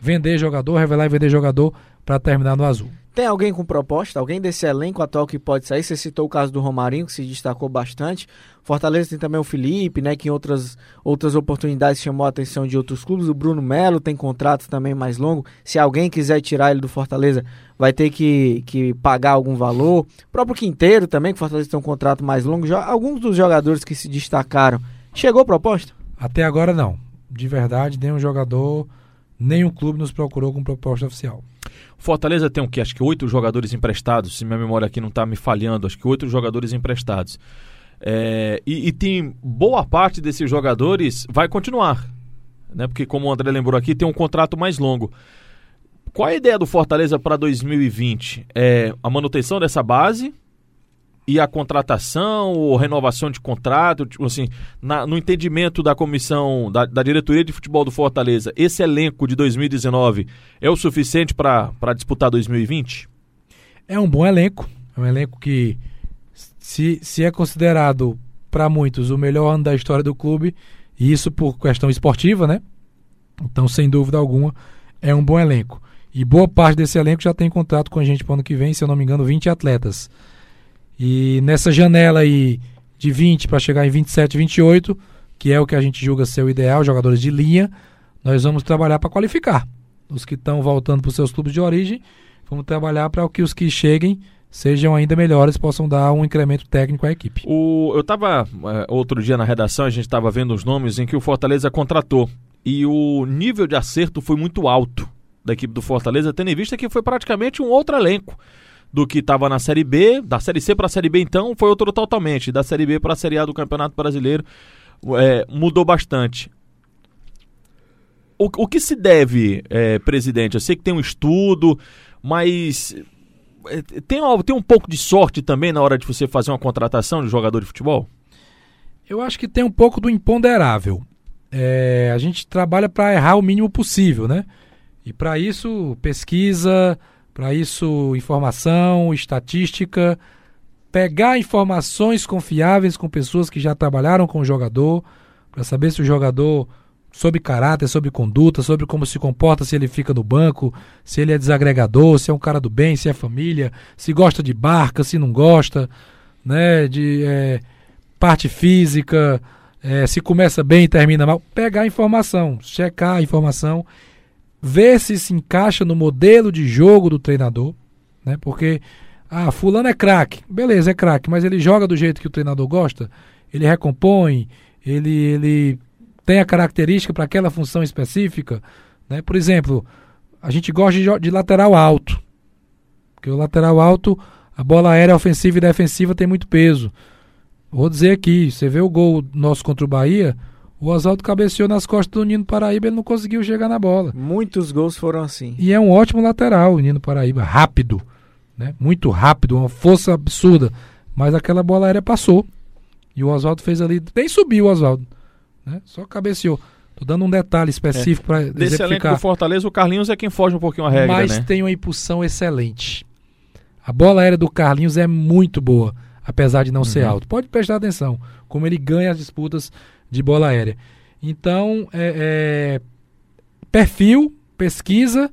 vender jogador, revelar e vender jogador para terminar no azul. Tem alguém com proposta? Alguém desse elenco atual que pode sair? Você citou o caso do Romarinho, que se destacou bastante. Fortaleza tem também o Felipe, né? Que em outras, outras oportunidades chamou a atenção de outros clubes. O Bruno Melo tem contrato também mais longo. Se alguém quiser tirar ele do Fortaleza, vai ter que, que pagar algum valor. O próprio Quinteiro também, que Fortaleza tem um contrato mais longo. Alguns dos jogadores que se destacaram. Chegou proposta? Até agora não. De verdade, nenhum jogador, nenhum clube nos procurou com proposta oficial. Fortaleza tem o que? Acho que oito jogadores emprestados, se minha memória aqui não está me falhando, acho que oito jogadores emprestados. É, e, e, tem boa parte desses jogadores vai continuar, né? Porque como o André lembrou aqui, tem um contrato mais longo. Qual é a ideia do Fortaleza para 2020? É a manutenção dessa base e a contratação ou renovação de contrato, tipo assim, na, no entendimento da comissão, da, da, diretoria de futebol do Fortaleza, esse elenco de 2019 é o suficiente para disputar 2020? É um bom elenco, é um elenco que, se, se é considerado para muitos o melhor ano da história do clube, e isso por questão esportiva, né? Então, sem dúvida alguma, é um bom elenco. E boa parte desse elenco já tem contrato com a gente para o ano que vem, se eu não me engano, 20 atletas. E nessa janela aí de 20 para chegar em 27, 28, que é o que a gente julga ser o ideal, jogadores de linha, nós vamos trabalhar para qualificar. Os que estão voltando para os seus clubes de origem, vamos trabalhar para que os que cheguem sejam ainda melhores, possam dar um incremento técnico à equipe. O, eu estava é, outro dia na redação, a gente estava vendo os nomes em que o Fortaleza contratou e o nível de acerto foi muito alto da equipe do Fortaleza, tendo em vista que foi praticamente um outro elenco do que estava na Série B, da Série C para a Série B então foi outro totalmente, da Série B para a Série A do Campeonato Brasileiro é, mudou bastante. O, o que se deve, é, presidente? Eu sei que tem um estudo, mas é, tem, tem um pouco de sorte também na hora de você fazer uma contratação de jogador de futebol? Eu acho que tem um pouco do imponderável. É, a gente trabalha para errar o mínimo possível, né? E para isso, pesquisa, para isso, informação, estatística, pegar informações confiáveis com pessoas que já trabalharam com o jogador, para saber se o jogador sobre caráter, sobre conduta, sobre como se comporta, se ele fica no banco, se ele é desagregador, se é um cara do bem, se é família, se gosta de barca, se não gosta, né, de é, parte física, é, se começa bem e termina mal, pegar informação, checar a informação ver se se encaixa no modelo de jogo do treinador, né? Porque ah, fulano é craque, beleza, é craque, mas ele joga do jeito que o treinador gosta, ele recompõe, ele ele tem a característica para aquela função específica, né? Por exemplo, a gente gosta de, de lateral alto, porque o lateral alto, a bola aérea ofensiva e defensiva tem muito peso. Vou dizer aqui, você vê o gol nosso contra o Bahia, o Oswaldo cabeceou nas costas do Nino Paraíba, ele não conseguiu chegar na bola. Muitos gols foram assim. E é um ótimo lateral, o Nino Paraíba, rápido, né? Muito rápido, uma força absurda. Mas aquela bola aérea passou. E o Oswaldo fez ali, nem subiu o Oswaldo, né? Só cabeceou. Tô dando um detalhe específico é. para Desse elenco do Fortaleza, o Carlinhos é quem foge um pouquinho a regra, Mas né? tem uma impulsão excelente. A bola aérea do Carlinhos é muito boa apesar de não uhum. ser alto. Pode prestar atenção como ele ganha as disputas de bola aérea. Então, é, é, perfil, pesquisa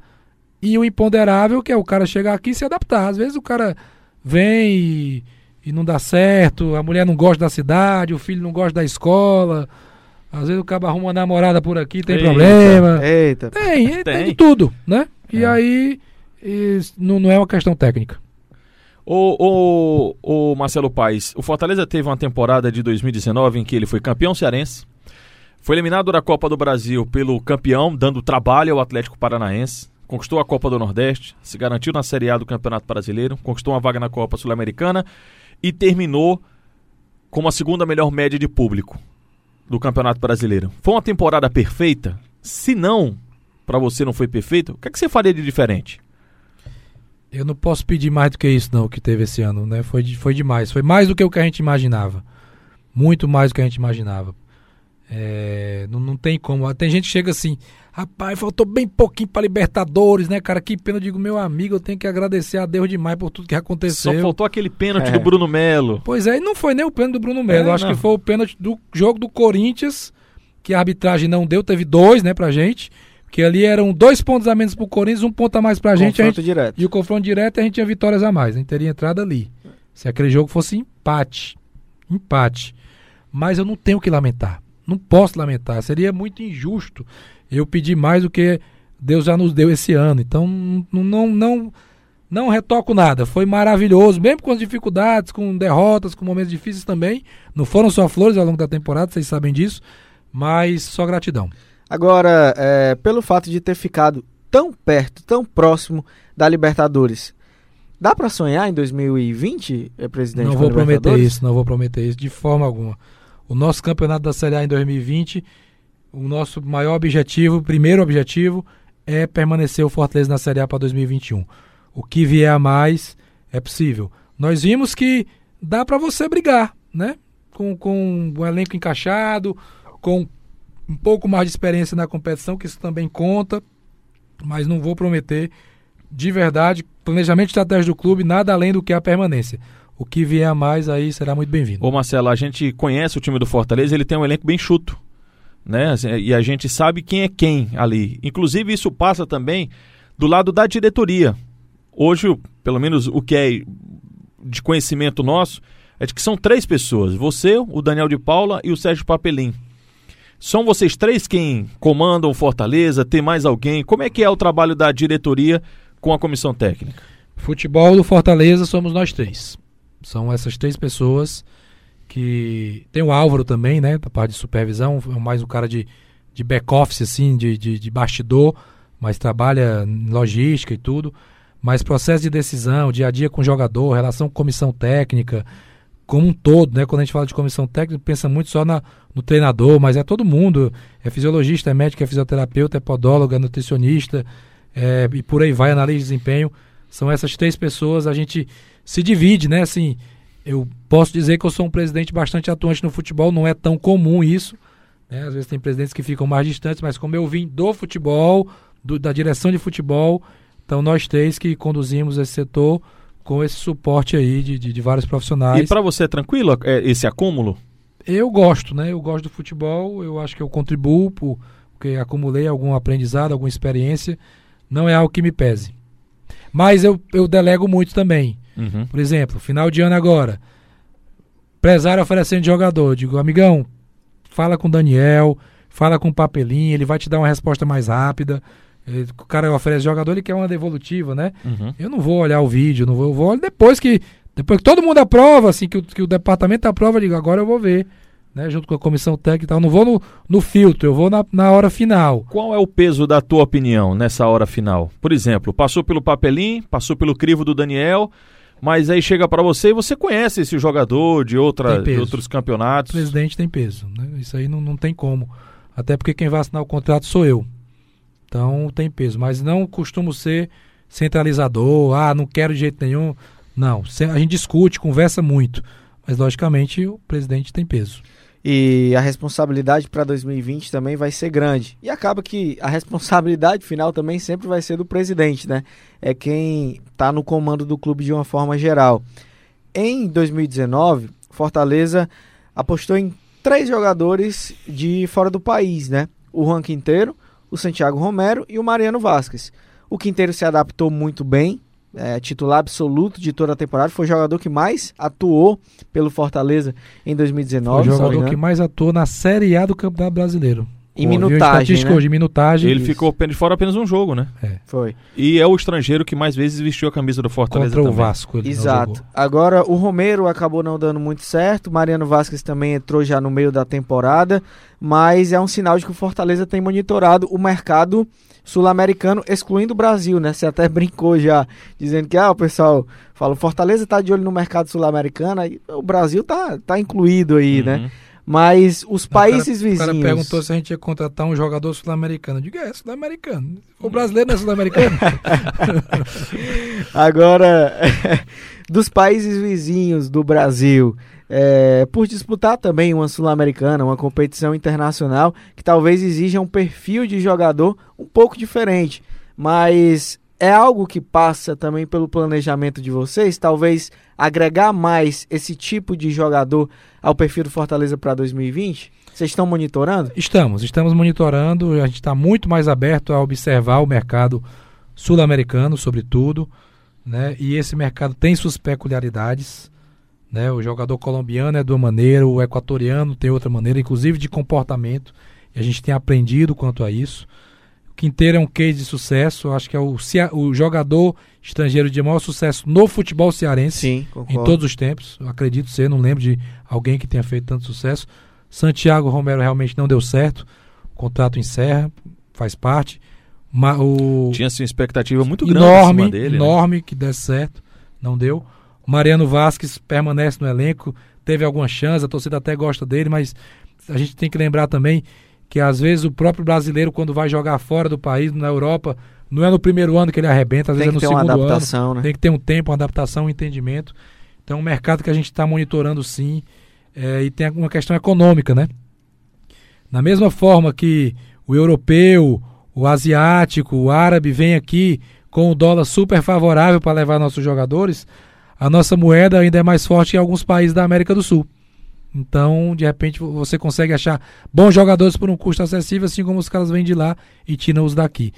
e o imponderável, que é o cara chegar aqui e se adaptar. Às vezes o cara vem e, e não dá certo, a mulher não gosta da cidade, o filho não gosta da escola. Às vezes o cara arruma uma namorada por aqui, tem eita, problema. Eita. Tem, tem, tem de tudo, né? E é. aí não, não é uma questão técnica. O, o, o Marcelo Paes, o Fortaleza teve uma temporada de 2019 em que ele foi campeão cearense, foi eliminado da Copa do Brasil pelo campeão, dando trabalho ao Atlético Paranaense, conquistou a Copa do Nordeste, se garantiu na Série A do Campeonato Brasileiro, conquistou uma vaga na Copa Sul-Americana e terminou com a segunda melhor média de público do Campeonato Brasileiro. Foi uma temporada perfeita? Se não, para você não foi perfeito, o que, é que você faria de diferente? Eu não posso pedir mais do que isso, não, que teve esse ano, né? Foi, foi demais. Foi mais do que o que a gente imaginava. Muito mais do que a gente imaginava. É, não, não tem como. Tem gente que chega assim, rapaz, faltou bem pouquinho para Libertadores, né, cara? Que pena. Eu digo, meu amigo, eu tenho que agradecer a Deus demais por tudo que aconteceu. Só faltou aquele pênalti é. do Bruno Melo. Pois é, e não foi nem o pênalti do Bruno Melo. É, acho não. que foi o pênalti do jogo do Corinthians, que a arbitragem não deu, teve dois, né, pra gente. Que ali eram dois pontos a menos pro Corinthians, um ponto a mais pra gente. Confronto gente, direto. E o confronto direto a gente tinha vitórias a mais. A gente teria entrado ali. Se aquele jogo fosse empate. Empate. Mas eu não tenho que lamentar. Não posso lamentar. Seria muito injusto eu pedir mais do que Deus já nos deu esse ano. Então não, não, não, não retoco nada. Foi maravilhoso, mesmo com as dificuldades, com derrotas, com momentos difíceis também. Não foram só flores ao longo da temporada, vocês sabem disso. Mas só gratidão. Agora, é, pelo fato de ter ficado tão perto, tão próximo da Libertadores, dá para sonhar em 2020, é, presidente? Não vou prometer isso, não vou prometer isso de forma alguma. O nosso campeonato da Série A em 2020, o nosso maior objetivo, primeiro objetivo, é permanecer o Fortaleza na Série A para 2021. O que vier a mais é possível. Nós vimos que dá para você brigar, né? Com, com o elenco encaixado, com um pouco mais de experiência na competição, que isso também conta, mas não vou prometer de verdade, planejamento estratégico do clube, nada além do que a permanência. O que vier a mais aí será muito bem-vindo. Ô Marcelo, a gente conhece o time do Fortaleza, ele tem um elenco bem chuto, né? Assim, e a gente sabe quem é quem ali. Inclusive isso passa também do lado da diretoria. Hoje, pelo menos o que é de conhecimento nosso, é de que são três pessoas: você, o Daniel de Paula e o Sérgio Papelim. São vocês três quem comandam Fortaleza? Tem mais alguém? Como é que é o trabalho da diretoria com a comissão técnica? Futebol do Fortaleza somos nós três. São essas três pessoas que. Tem o Álvaro também, né? Da parte de supervisão, é mais um cara de, de back-office, assim, de, de, de bastidor, mas trabalha logística e tudo. Mas processo de decisão, dia a dia com o jogador, relação com comissão técnica, como um todo, né? Quando a gente fala de comissão técnica, pensa muito só na, no treinador, mas é todo mundo. É fisiologista, é médico, é fisioterapeuta, é podólogo, é nutricionista, é, e por aí vai, analista de desempenho. São essas três pessoas, a gente se divide, né? Assim, eu posso dizer que eu sou um presidente bastante atuante no futebol, não é tão comum isso. Né? Às vezes tem presidentes que ficam mais distantes, mas como eu vim do futebol, do, da direção de futebol, então nós três que conduzimos esse setor com esse suporte aí de, de, de vários profissionais. E para você é tranquilo é, esse acúmulo? Eu gosto, né? Eu gosto do futebol, eu acho que eu contribuo por, porque acumulei algum aprendizado, alguma experiência. Não é algo que me pese. Mas eu, eu delego muito também. Uhum. Por exemplo, final de ano agora. Empresário oferecendo jogador. Digo, amigão, fala com o Daniel, fala com o Papelinho, ele vai te dar uma resposta mais rápida. Ele- o cara oferece jogador, ele quer uma devolutiva, né? Uhum. Eu não vou olhar o vídeo, não vou, eu vou olhar depois que depois que todo mundo aprova, assim, que o, que o departamento aprova, eu digo, agora eu vou ver, né? Junto com a comissão técnica e tal. Eu não vou no, no filtro, eu vou na, na hora final. Qual é o peso da tua opinião nessa hora final? Por exemplo, passou pelo papelim, passou pelo crivo do Daniel, mas aí chega pra você e você conhece esse jogador de, outra, de outros O campeonatos. presidente tem peso, né? Isso aí não, não tem como. Até porque quem vai assinar o contrato sou eu. Então tem peso. Mas não costumo ser centralizador, ah, não quero de jeito nenhum. Não, a gente discute, conversa muito. Mas logicamente o presidente tem peso. E a responsabilidade para 2020 também vai ser grande. E acaba que a responsabilidade final também sempre vai ser do presidente, né? É quem está no comando do clube de uma forma geral. Em 2019, Fortaleza apostou em três jogadores de fora do país, né? O Juan Quinteiro, o Santiago Romero e o Mariano Vasquez. O Quinteiro se adaptou muito bem, é, titular absoluto de toda a temporada, foi o jogador que mais atuou pelo Fortaleza em 2019. o se não me jogador que mais atuou na Série A do Campeonato Brasileiro. Em minutagem, né? hoje, minutagem. Ele Isso. ficou de fora apenas um jogo, né? Foi. E é o estrangeiro que mais vezes vestiu a camisa do Fortaleza contra o também. Vasco. Exato. jogou. Agora o Romero acabou não dando muito certo. Mariano Vasquez também entrou já no meio da temporada, mas é um sinal de que o Fortaleza tem monitorado o mercado sul-americano, excluindo o Brasil, né? Você até brincou já, dizendo que ah, o pessoal fala, o Fortaleza tá de olho no mercado sul-americano, aí o Brasil tá, tá incluído aí, né? Mas os O cara- países O vizinhos. cara perguntou se a gente ia contratar um jogador sul-americano. Eu digo, é, sul-americano. O brasileiro não é sul-americano. Agora, dos países vizinhos do Brasil, é, por disputar também uma Sul-Americana, uma competição internacional, que talvez exija um perfil de jogador um pouco diferente, mas é algo que passa também pelo planejamento de vocês, talvez agregar mais esse tipo de jogador ao perfil do Fortaleza para 2020? Vocês estão monitorando? Estamos, estamos monitorando, a gente está muito mais aberto a observar o mercado sul-americano, sobretudo, né? E esse mercado tem suas peculiaridades, né? O jogador colombiano é de uma maneira, o equatoriano tem outra maneira, inclusive de comportamento, e a gente tem aprendido quanto a isso. O Quinteiro é um case de sucesso, acho que é o, o jogador estrangeiro de maior sucesso no futebol cearense Sim, em todos os tempos. Acredito ser, não lembro de alguém que tenha feito tanto sucesso. Santiago Romero realmente não deu certo. O contrato encerra, faz parte. Ma- o Tinha-se uma expectativa muito grande em enorme, cima dele. né? enorme que desse certo, não deu. Mariano Vasquez permanece no elenco, teve alguma chance, a torcida até gosta dele, mas a gente tem que lembrar também que às vezes o próprio brasileiro quando vai jogar fora do país, na Europa, não é no primeiro ano que ele arrebenta, às Tem vezes é no segundo ano. adaptação, né? Tem que ter um tempo, uma adaptação, um entendimento. Então é um mercado que a gente está monitorando sim. é, e tem uma questão econômica, né? Da mesma forma que o europeu, o asiático, o árabe vem aqui com o dólar super favorável para levar nossos jogadores, a nossa moeda ainda é mais forte em alguns países da América do Sul. Então, de repente, você consegue achar bons jogadores por um custo acessível, assim como os caras vêm de lá e tiram os daqui.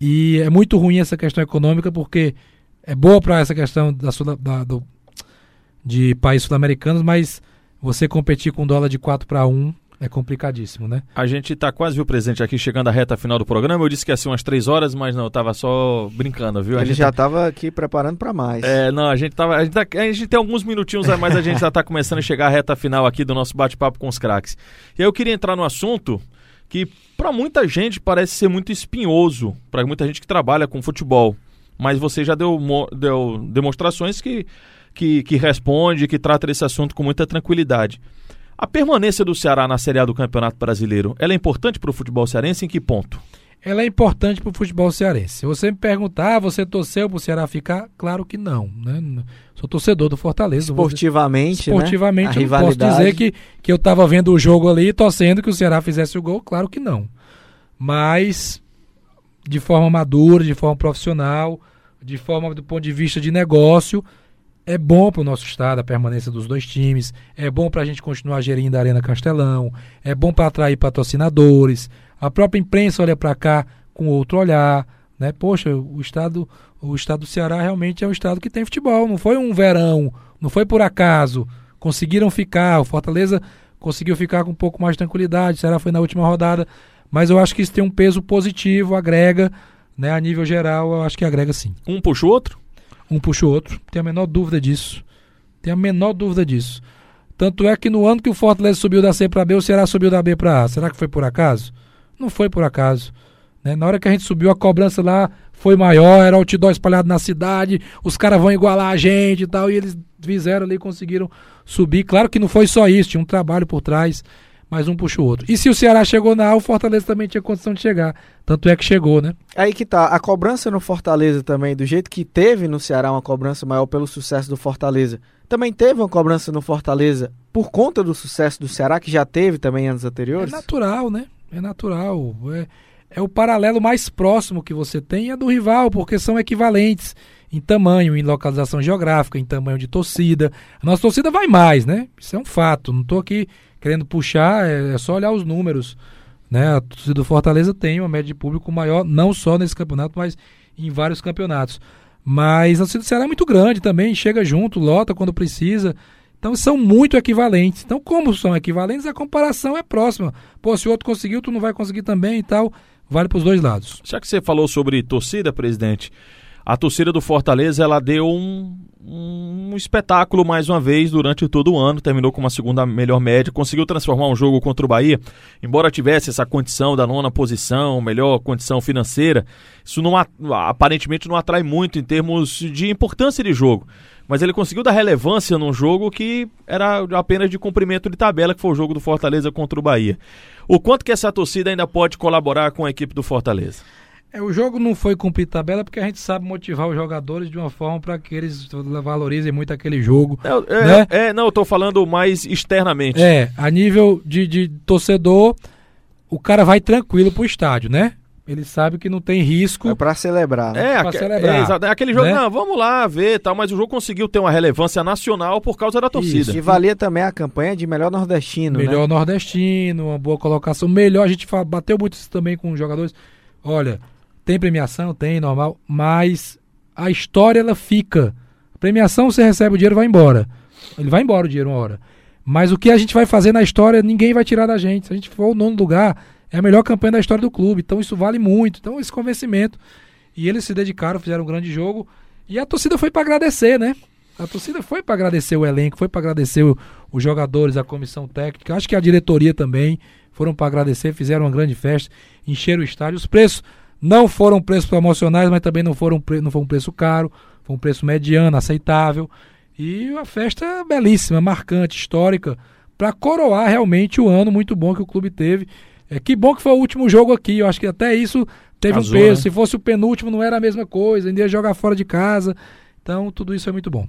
E é muito ruim essa questão econômica, porque é boa para essa questão da, da- do- de países sul-americanos, mas você competir com dólar de 4 para 1 é complicadíssimo, né? A gente está quase, viu, presente aqui, chegando à reta final do programa. Eu disse que ia ser umas três horas, mas não, eu tava só brincando, viu? A Ele gente já estava aqui preparando para mais. É, não, a gente tava. A gente, tá- a gente tem alguns minutinhos a mais, a gente já tá começando a chegar à reta final aqui do nosso bate-papo com os craques. E aí eu queria entrar no assunto que para muita gente parece ser muito espinhoso, para muita gente que trabalha com futebol. Mas você já deu, deu demonstrações que, que, que responde, que trata desse assunto com muita tranquilidade. A permanência do Ceará na Série A do Campeonato Brasileiro, ela é importante para o futebol cearense em que ponto? Ela é importante para o futebol cearense. Se você me perguntar, ah, você torceu para o Ceará ficar? Claro que não. Né? Sou torcedor do Fortaleza. vou dizer- Esportivamente, né? Esportivamente, eu não posso rivalidade. dizer que, que eu estava vendo o jogo ali e torcendo que o Ceará fizesse o gol. Claro que não. Mas de forma madura, de forma profissional, de forma do ponto de vista de negócio, é bom para o nosso estado a permanência dos dois times, é bom para a gente continuar gerindo a Arena Castelão, é bom para atrair patrocinadores, a própria imprensa olha para cá com outro olhar, né? Poxa, o estado, o estado do Ceará realmente é um estado que tem futebol, não foi um verão, não foi por acaso, conseguiram ficar, o Fortaleza conseguiu ficar com um pouco mais de tranquilidade, o Ceará foi na última rodada, mas eu acho que isso tem um peso positivo, agrega, né? A nível geral, eu acho que agrega sim. Um puxa o outro? Um puxa o outro, tem a menor dúvida disso. Tem a menor dúvida disso. Tanto é que no ano que o Fortaleza subiu da C para B, o Ceará subiu da B para A. Será que foi por acaso? Não foi por acaso. Né? Na hora que a gente subiu, a cobrança lá foi maior, era outdoor espalhado na cidade, os caras vão igualar a gente e tal, e eles fizeram ali, conseguiram subir. Claro que não foi só isso, tinha um trabalho por trás, mas um puxa o outro. E se o Ceará chegou na A, o Fortaleza também tinha condição de chegar. Tanto é que chegou, né? Aí que tá, a cobrança no Fortaleza também, do jeito que teve no Ceará uma cobrança maior pelo sucesso do Fortaleza, também teve uma cobrança no Fortaleza por conta do sucesso do Ceará, que já teve também anos anteriores? É natural, né? É natural. É, é o paralelo mais próximo que você tem é do rival, porque são equivalentes em tamanho, em localização geográfica, em tamanho de torcida. A nossa torcida vai mais, né? Isso é um fato. Não estou aqui querendo puxar, é, é, só olhar os números. Né? A torcida do Fortaleza tem uma média de público maior, não só nesse campeonato, mas em vários campeonatos. Mas a torcida do Ceará é muito grande também, chega junto, lota quando precisa. Então são muito equivalentes. Então, como são equivalentes, a comparação é próxima. Pô, se o outro conseguiu, tu não vai conseguir também e tal. Vale para os dois lados. Já que você falou sobre torcida, presidente, a torcida do Fortaleza ela deu um, um espetáculo mais uma vez durante todo o ano, terminou com uma segunda melhor média, conseguiu transformar um jogo contra o Bahia, embora tivesse essa condição da nona posição, melhor condição financeira, isso não aparentemente não atrai muito em termos de importância de jogo. Mas ele conseguiu dar relevância num jogo que era apenas de cumprimento de tabela, que foi o jogo do Fortaleza contra o Bahia. O quanto que essa torcida ainda pode colaborar com a equipe do Fortaleza? É, o jogo não foi cumprir tabela porque a gente sabe motivar os jogadores de uma forma para que eles valorizem muito aquele jogo. É, é, né? é não, eu tô falando mais externamente. É, a nível de, de torcedor, o cara vai tranquilo pro estádio, né? Ele sabe que não tem risco. É para celebrar. Né? É, pra celebrar. É, aquele jogo, né? não, vamos lá ver tal, mas o jogo conseguiu ter uma relevância nacional por causa da torcida. Isso. E valia também a campanha de melhor nordestino. Melhor né? nordestino, uma boa colocação. Melhor, a gente bateu muito isso também com os jogadores. Olha, tem premiação? Tem, normal. Mas a história, ela fica. A premiação, você recebe o dinheiro vai embora. Ele vai embora o dinheiro uma hora. Mas o que a gente vai fazer na história, ninguém vai tirar da gente. Se a gente for o nono lugar, é a melhor campanha da história do clube. Então isso vale muito. Então esse convencimento. E eles se dedicaram, fizeram um grande jogo. E a torcida foi para agradecer, né? A torcida foi para agradecer o elenco, foi para agradecer o, os jogadores, a comissão técnica. Acho que a diretoria também foram para agradecer, fizeram uma grande festa, encheram o estádio. Os preços não foram preços promocionais, mas também não foram não foi um preço caro, foi um preço mediano, aceitável. E uma festa belíssima, marcante, histórica, para coroar realmente o ano muito bom que o clube teve. É, que bom que foi o último jogo aqui. Eu acho que até isso teve Casou, um peso. Né? Se fosse o penúltimo, não era a mesma coisa. Ainda ia jogar fora de casa. Então, tudo isso é muito bom.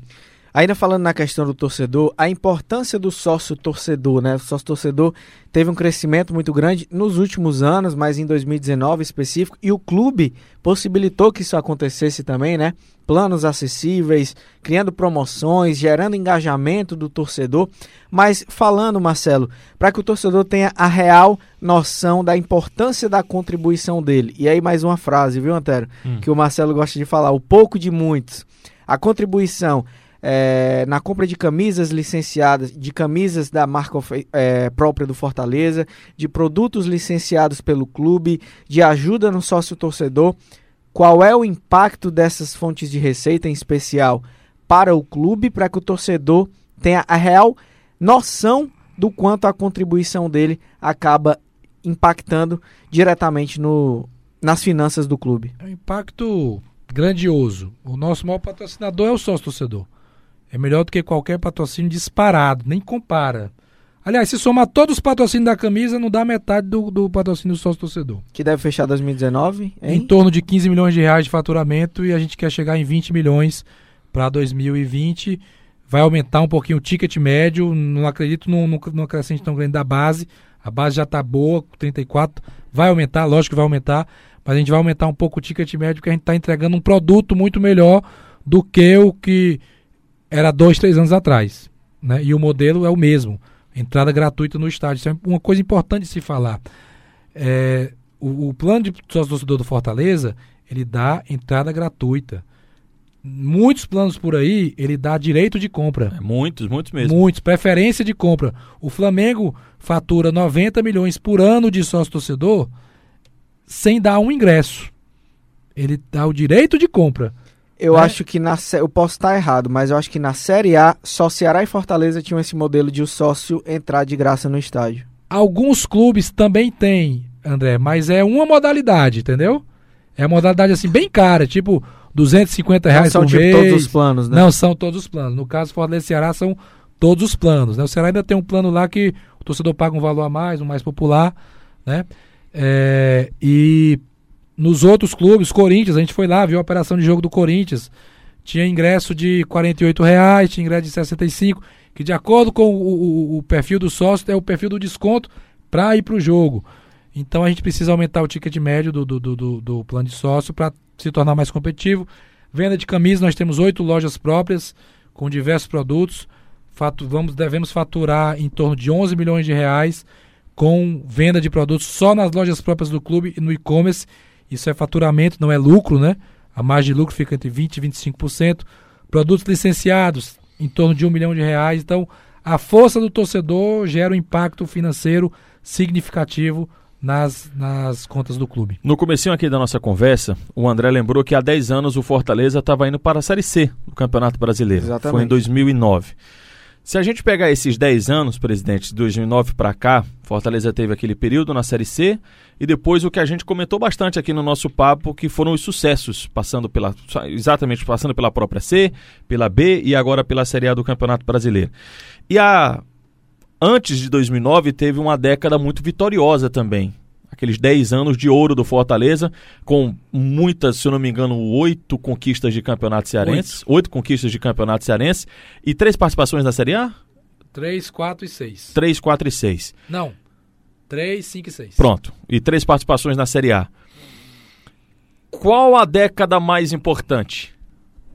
Ainda falando na questão do torcedor, a importância do sócio torcedor, né? O sócio torcedor teve um crescimento muito grande nos últimos anos, mas em 2019 específico, e o clube possibilitou que isso acontecesse também, né? Planos acessíveis, criando promoções, gerando engajamento do torcedor. Mas falando, Marcelo, para que o torcedor tenha a real noção da importância da contribuição dele. E aí mais uma frase, viu, Antero? Hum. Que o Marcelo gosta de falar, o pouco de muitos. A contribuição é, na compra de camisas licenciadas, de camisas da marca é, própria do Fortaleza, de produtos licenciados pelo clube, de ajuda no sócio torcedor. Qual é o impacto dessas fontes de receita, em especial para o clube, para que o torcedor tenha a real noção do quanto a contribuição dele acaba impactando diretamente no, nas finanças do clube? É um impacto grandioso. O nosso maior patrocinador é o sócio torcedor. É melhor do que qualquer patrocínio disparado, nem compara. Aliás, se somar todos os patrocínios da camisa, não dá metade do, do patrocínio do sócio torcedor. Que deve fechar 2019, hein? Em torno de 15 milhões de reais de faturamento e a gente quer chegar em 20 milhões para 2020. Vai aumentar um pouquinho o ticket médio. Não acredito no, no crescente tão grande da base. A base já está boa, 34. Vai aumentar, lógico que vai aumentar. Mas a gente vai aumentar um pouco o ticket médio porque a gente está entregando um produto muito melhor do que o que era dois, três anos atrás. Né? E o modelo é o mesmo. Entrada gratuita no estádio. Isso é uma coisa importante de se falar. É, o, o, plano de sócio torcedor do Fortaleza, ele dá entrada gratuita. muitos planos por aí, ele dá direito de compra. É, muitos, muitos mesmo. Muitos, preferência de compra. O Flamengo fatura 90 milhões por ano de sócio torcedor sem dar um ingresso. Ele dá o direito de compra. Eu né? acho que na eu posso estar errado, mas eu acho que na Série A só Ceará e Fortaleza tinham esse modelo de o sócio entrar de graça no estádio. Alguns clubes também têm, André, mas é uma modalidade, entendeu? É uma modalidade assim bem cara, tipo 250 Não reais são por tipo mês. todos os planos, né? Não são todos os planos. No caso, Fortaleza e Ceará são todos os planos. Né? O Ceará ainda tem um plano lá que o torcedor paga um valor a mais, um mais popular, né? É, e nos outros clubes, Corinthians, a gente foi lá, viu a operação de jogo do Corinthians. Tinha ingresso de 48 reais, tinha ingresso de 65, que de acordo com o, o- o perfil do sócio é o perfil do desconto para ir para o jogo. Então a gente precisa aumentar o ticket médio do, do, do, do- do plano de sócio para se tornar mais competitivo. Venda de camisas, nós temos oito lojas próprias com diversos produtos. Fatu- vamos, devemos faturar em torno de 11 milhões de reais com venda de produtos só nas lojas próprias do clube e no e-commerce. Isso é faturamento, não é lucro, né? A margem de lucro fica entre 20% e 25%. Produtos licenciados, em torno de um milhão de reais. Então, a força do torcedor gera um impacto financeiro significativo nas, nas contas do clube. No comecinho aqui da nossa conversa, o André lembrou que há 10 anos o Fortaleza estava indo para a Série C do Campeonato Brasileiro. Exatamente. Foi em 2009. Se a gente pegar esses 10 anos, presidente, de 2009 para cá, Fortaleza teve aquele período na Série C e depois o que a gente comentou bastante aqui no nosso papo, que foram os sucessos, passando pela exatamente passando pela própria C, pela B e agora pela Série A do Campeonato Brasileiro. E a antes de 2009 teve uma década muito vitoriosa também. Aqueles 10 anos de ouro do Fortaleza, com muitas, se eu não me engano, oito conquistas de campeonato cearense. Oito conquistas de campeonato cearense. E três participações na Série A? 3, 4 e 6. Três, quatro e seis. Não. 3, 5 e 6. Pronto. E três participações na Série A. Qual a década mais importante?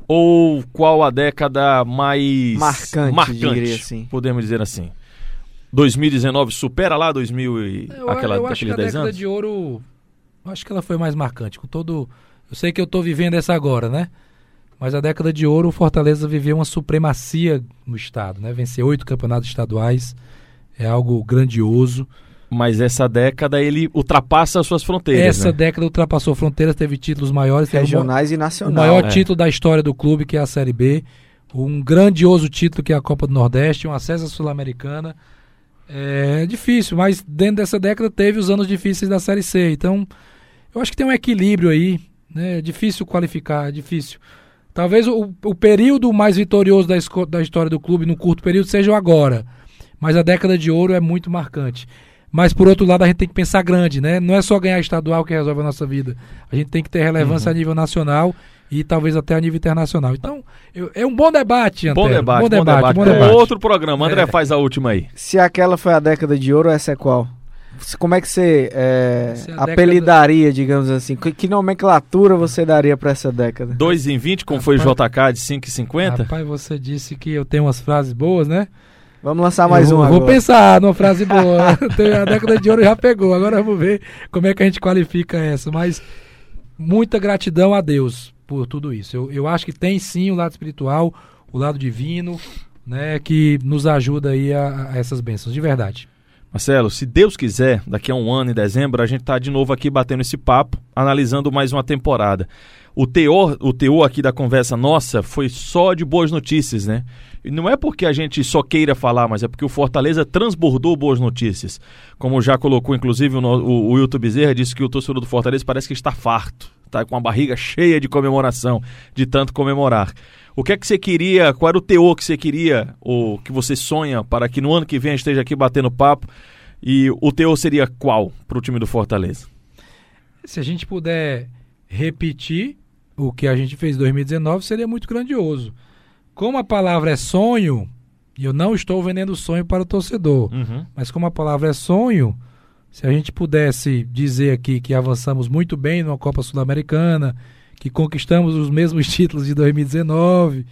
Ou qual a década mais Marcante, diria assim. Podemos dizer assim. 2019 supera lá 2000 e Eu, aquela eu acho que a 10 década anos? de ouro, eu acho que ela foi mais marcante. Com todo, eu sei que eu estou vivendo essa agora, né? Mas a década de ouro, o Fortaleza viveu uma supremacia no estado, né? Vencer oito campeonatos estaduais é algo grandioso. Mas essa década ele ultrapassa as suas fronteiras. Essa né? década ultrapassou fronteiras, teve títulos maiores, teve uma- Regionais e o nacionais. maior é. título da história do clube, que é a Série B, um grandioso título que é a Copa do Nordeste, um acesso à Sul-Americana. É difícil, mas dentro dessa década teve os anos difíceis da Série C. Então, eu acho que tem um equilíbrio aí. Né? É difícil qualificar, é difícil. Talvez o, o período mais vitorioso da, da história do clube no curto período seja o agora. Mas a década de ouro é muito marcante. Mas por outro lado, a gente tem que pensar grande, né? Não é só ganhar estadual que resolve a nossa vida. A gente tem que ter relevância a nível nacional e talvez até a nível internacional. Então, eu- é um bom debate, Antero. Bom debate, bom debate, bom É debate. outro programa. André É. faz a última aí. Se aquela foi a década de ouro, essa é qual? Como é que você é, é apelidaria, digamos assim? Que, que nomenclatura você daria pra essa década? 2 em 20, como foi o JK de 5,50? Rapaz, você disse que eu tenho umas frases boas, né? Vamos lançar mais eu um vou agora. pensar numa frase boa. A década de ouro já pegou. Agora vamos ver como é que a gente qualifica essa. Mas muita gratidão a Deus por tudo isso. Eu, eu acho que tem sim o lado espiritual, o lado divino, né, que nos ajuda aí a, a essas bênçãos, de verdade. Marcelo, se Deus quiser, daqui a um ano, em dezembro, a gente tá de novo aqui batendo esse papo, analisando mais uma temporada. O teor, o teor aqui da conversa nossa foi só de boas notícias, né? E não é porque a gente só queira falar, mas é porque o Fortaleza transbordou boas notícias. Como já colocou, inclusive, o, o, o Wilton disse que o torcedor do Fortaleza parece que está farto, tá com a barriga cheia de comemoração, de tanto comemorar. O que é que você queria, qual era o teor que você queria, ou que você sonha, para que no ano que vem esteja aqui batendo papo? E o teor seria qual para o time do Fortaleza? Se a gente puder repetir o que a gente fez em 2019, seria muito grandioso. Como a palavra é sonho, e eu não estou vendendo sonho para o torcedor, Uhum. Mas como a palavra é sonho, se a gente pudesse dizer aqui que avançamos muito bem numa Copa Sul-Americana, que conquistamos os mesmos títulos de 2019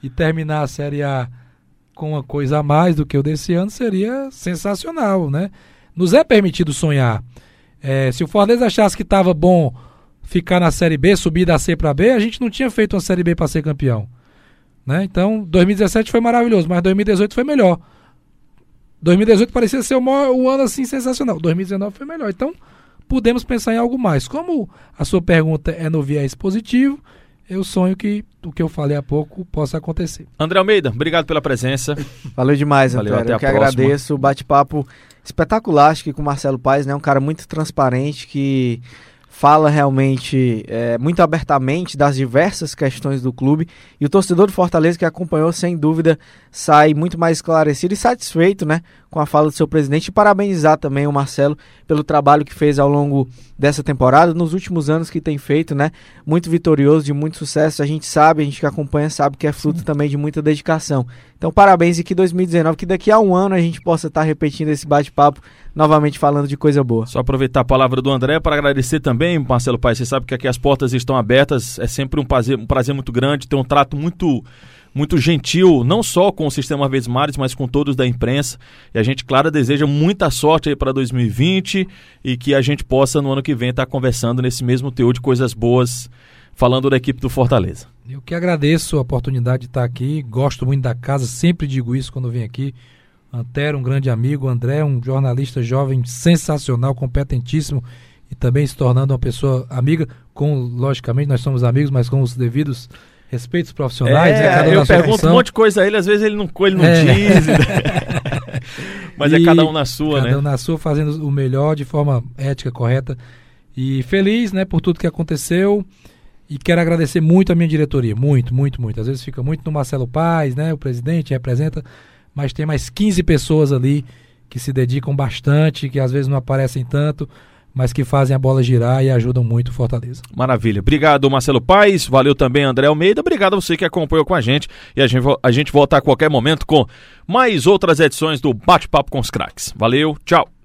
e terminar a Série A com uma coisa a mais do que o desse ano, seria sensacional, né? Nos é permitido sonhar. É, se o Fortaleza achasse que estava bom ficar na Série B, subir da C para B, a gente não tinha feito uma Série B para ser campeão. Né? Então, 2017 foi maravilhoso, mas 2018 foi melhor. 2018 parecia ser o, maior, o ano assim sensacional. 2019 foi melhor. Então, podemos pensar em algo mais. Como a sua pergunta é no viés positivo, eu sonho que o que eu falei há pouco possa acontecer. André Almeida, obrigado pela presença. Valeu demais, Valeu, Antero. Eu que próxima. agradeço. O bate-papo espetacular, acho que com o Marcelo Paes, né? Um cara muito transparente que fala realmente é, muito abertamente das diversas questões do clube. E o torcedor do Fortaleza que acompanhou sem dúvida sai muito mais esclarecido e satisfeito né, com a fala do seu presidente. E parabenizar também o Marcelo pelo trabalho que fez ao longo dessa temporada, nos últimos anos que tem feito, né, muito vitorioso, de muito sucesso, a gente sabe, a gente que acompanha sabe que é fruto também de muita dedicação. Então parabéns e que 2019, que daqui a um ano a gente possa estar repetindo esse bate-papo novamente falando de coisa boa. Só aproveitar a palavra do André para agradecer também, Marcelo Pai. Você sabe que aqui as portas estão abertas, é sempre um prazer, um prazer muito grande, ter um trato muito muito gentil, não só com o Sistema Verdes Mares, mas com todos da imprensa. E a gente, claro, deseja muita sorte aí para 2020 e que a gente possa, no ano que vem, estar tá conversando nesse mesmo teor de coisas boas, falando da equipe do Fortaleza. Eu que agradeço a oportunidade de estar aqui, gosto muito da casa, sempre digo isso quando venho aqui. Antero, um grande amigo, André, um jornalista jovem sensacional, competentíssimo e também se tornando uma pessoa amiga, com, logicamente, nós somos amigos, mas com os devidos respeitos profissionais. É, né, eu pergunto função. um monte de coisa a ele, às vezes ele não, ele não é. diz. mas é e é cada um na sua, cada né? Cada um na sua, fazendo o melhor de forma ética, correta. E feliz, né, por tudo que aconteceu. E quero agradecer muito a minha diretoria, muito, muito, muito. Às vezes fica muito no Marcelo Paz, né, o presidente representa, mas tem mais 15 pessoas ali que se dedicam bastante, que às vezes não aparecem tanto, mas que fazem a bola girar e ajudam muito o Fortaleza. Maravilha. Obrigado, Marcelo Paes. Valeu também, André Almeida. Obrigado a você que acompanhou com a gente. E a gente, a gente volta a qualquer momento com mais outras edições do Bate-Papo com os Craques. Valeu, tchau.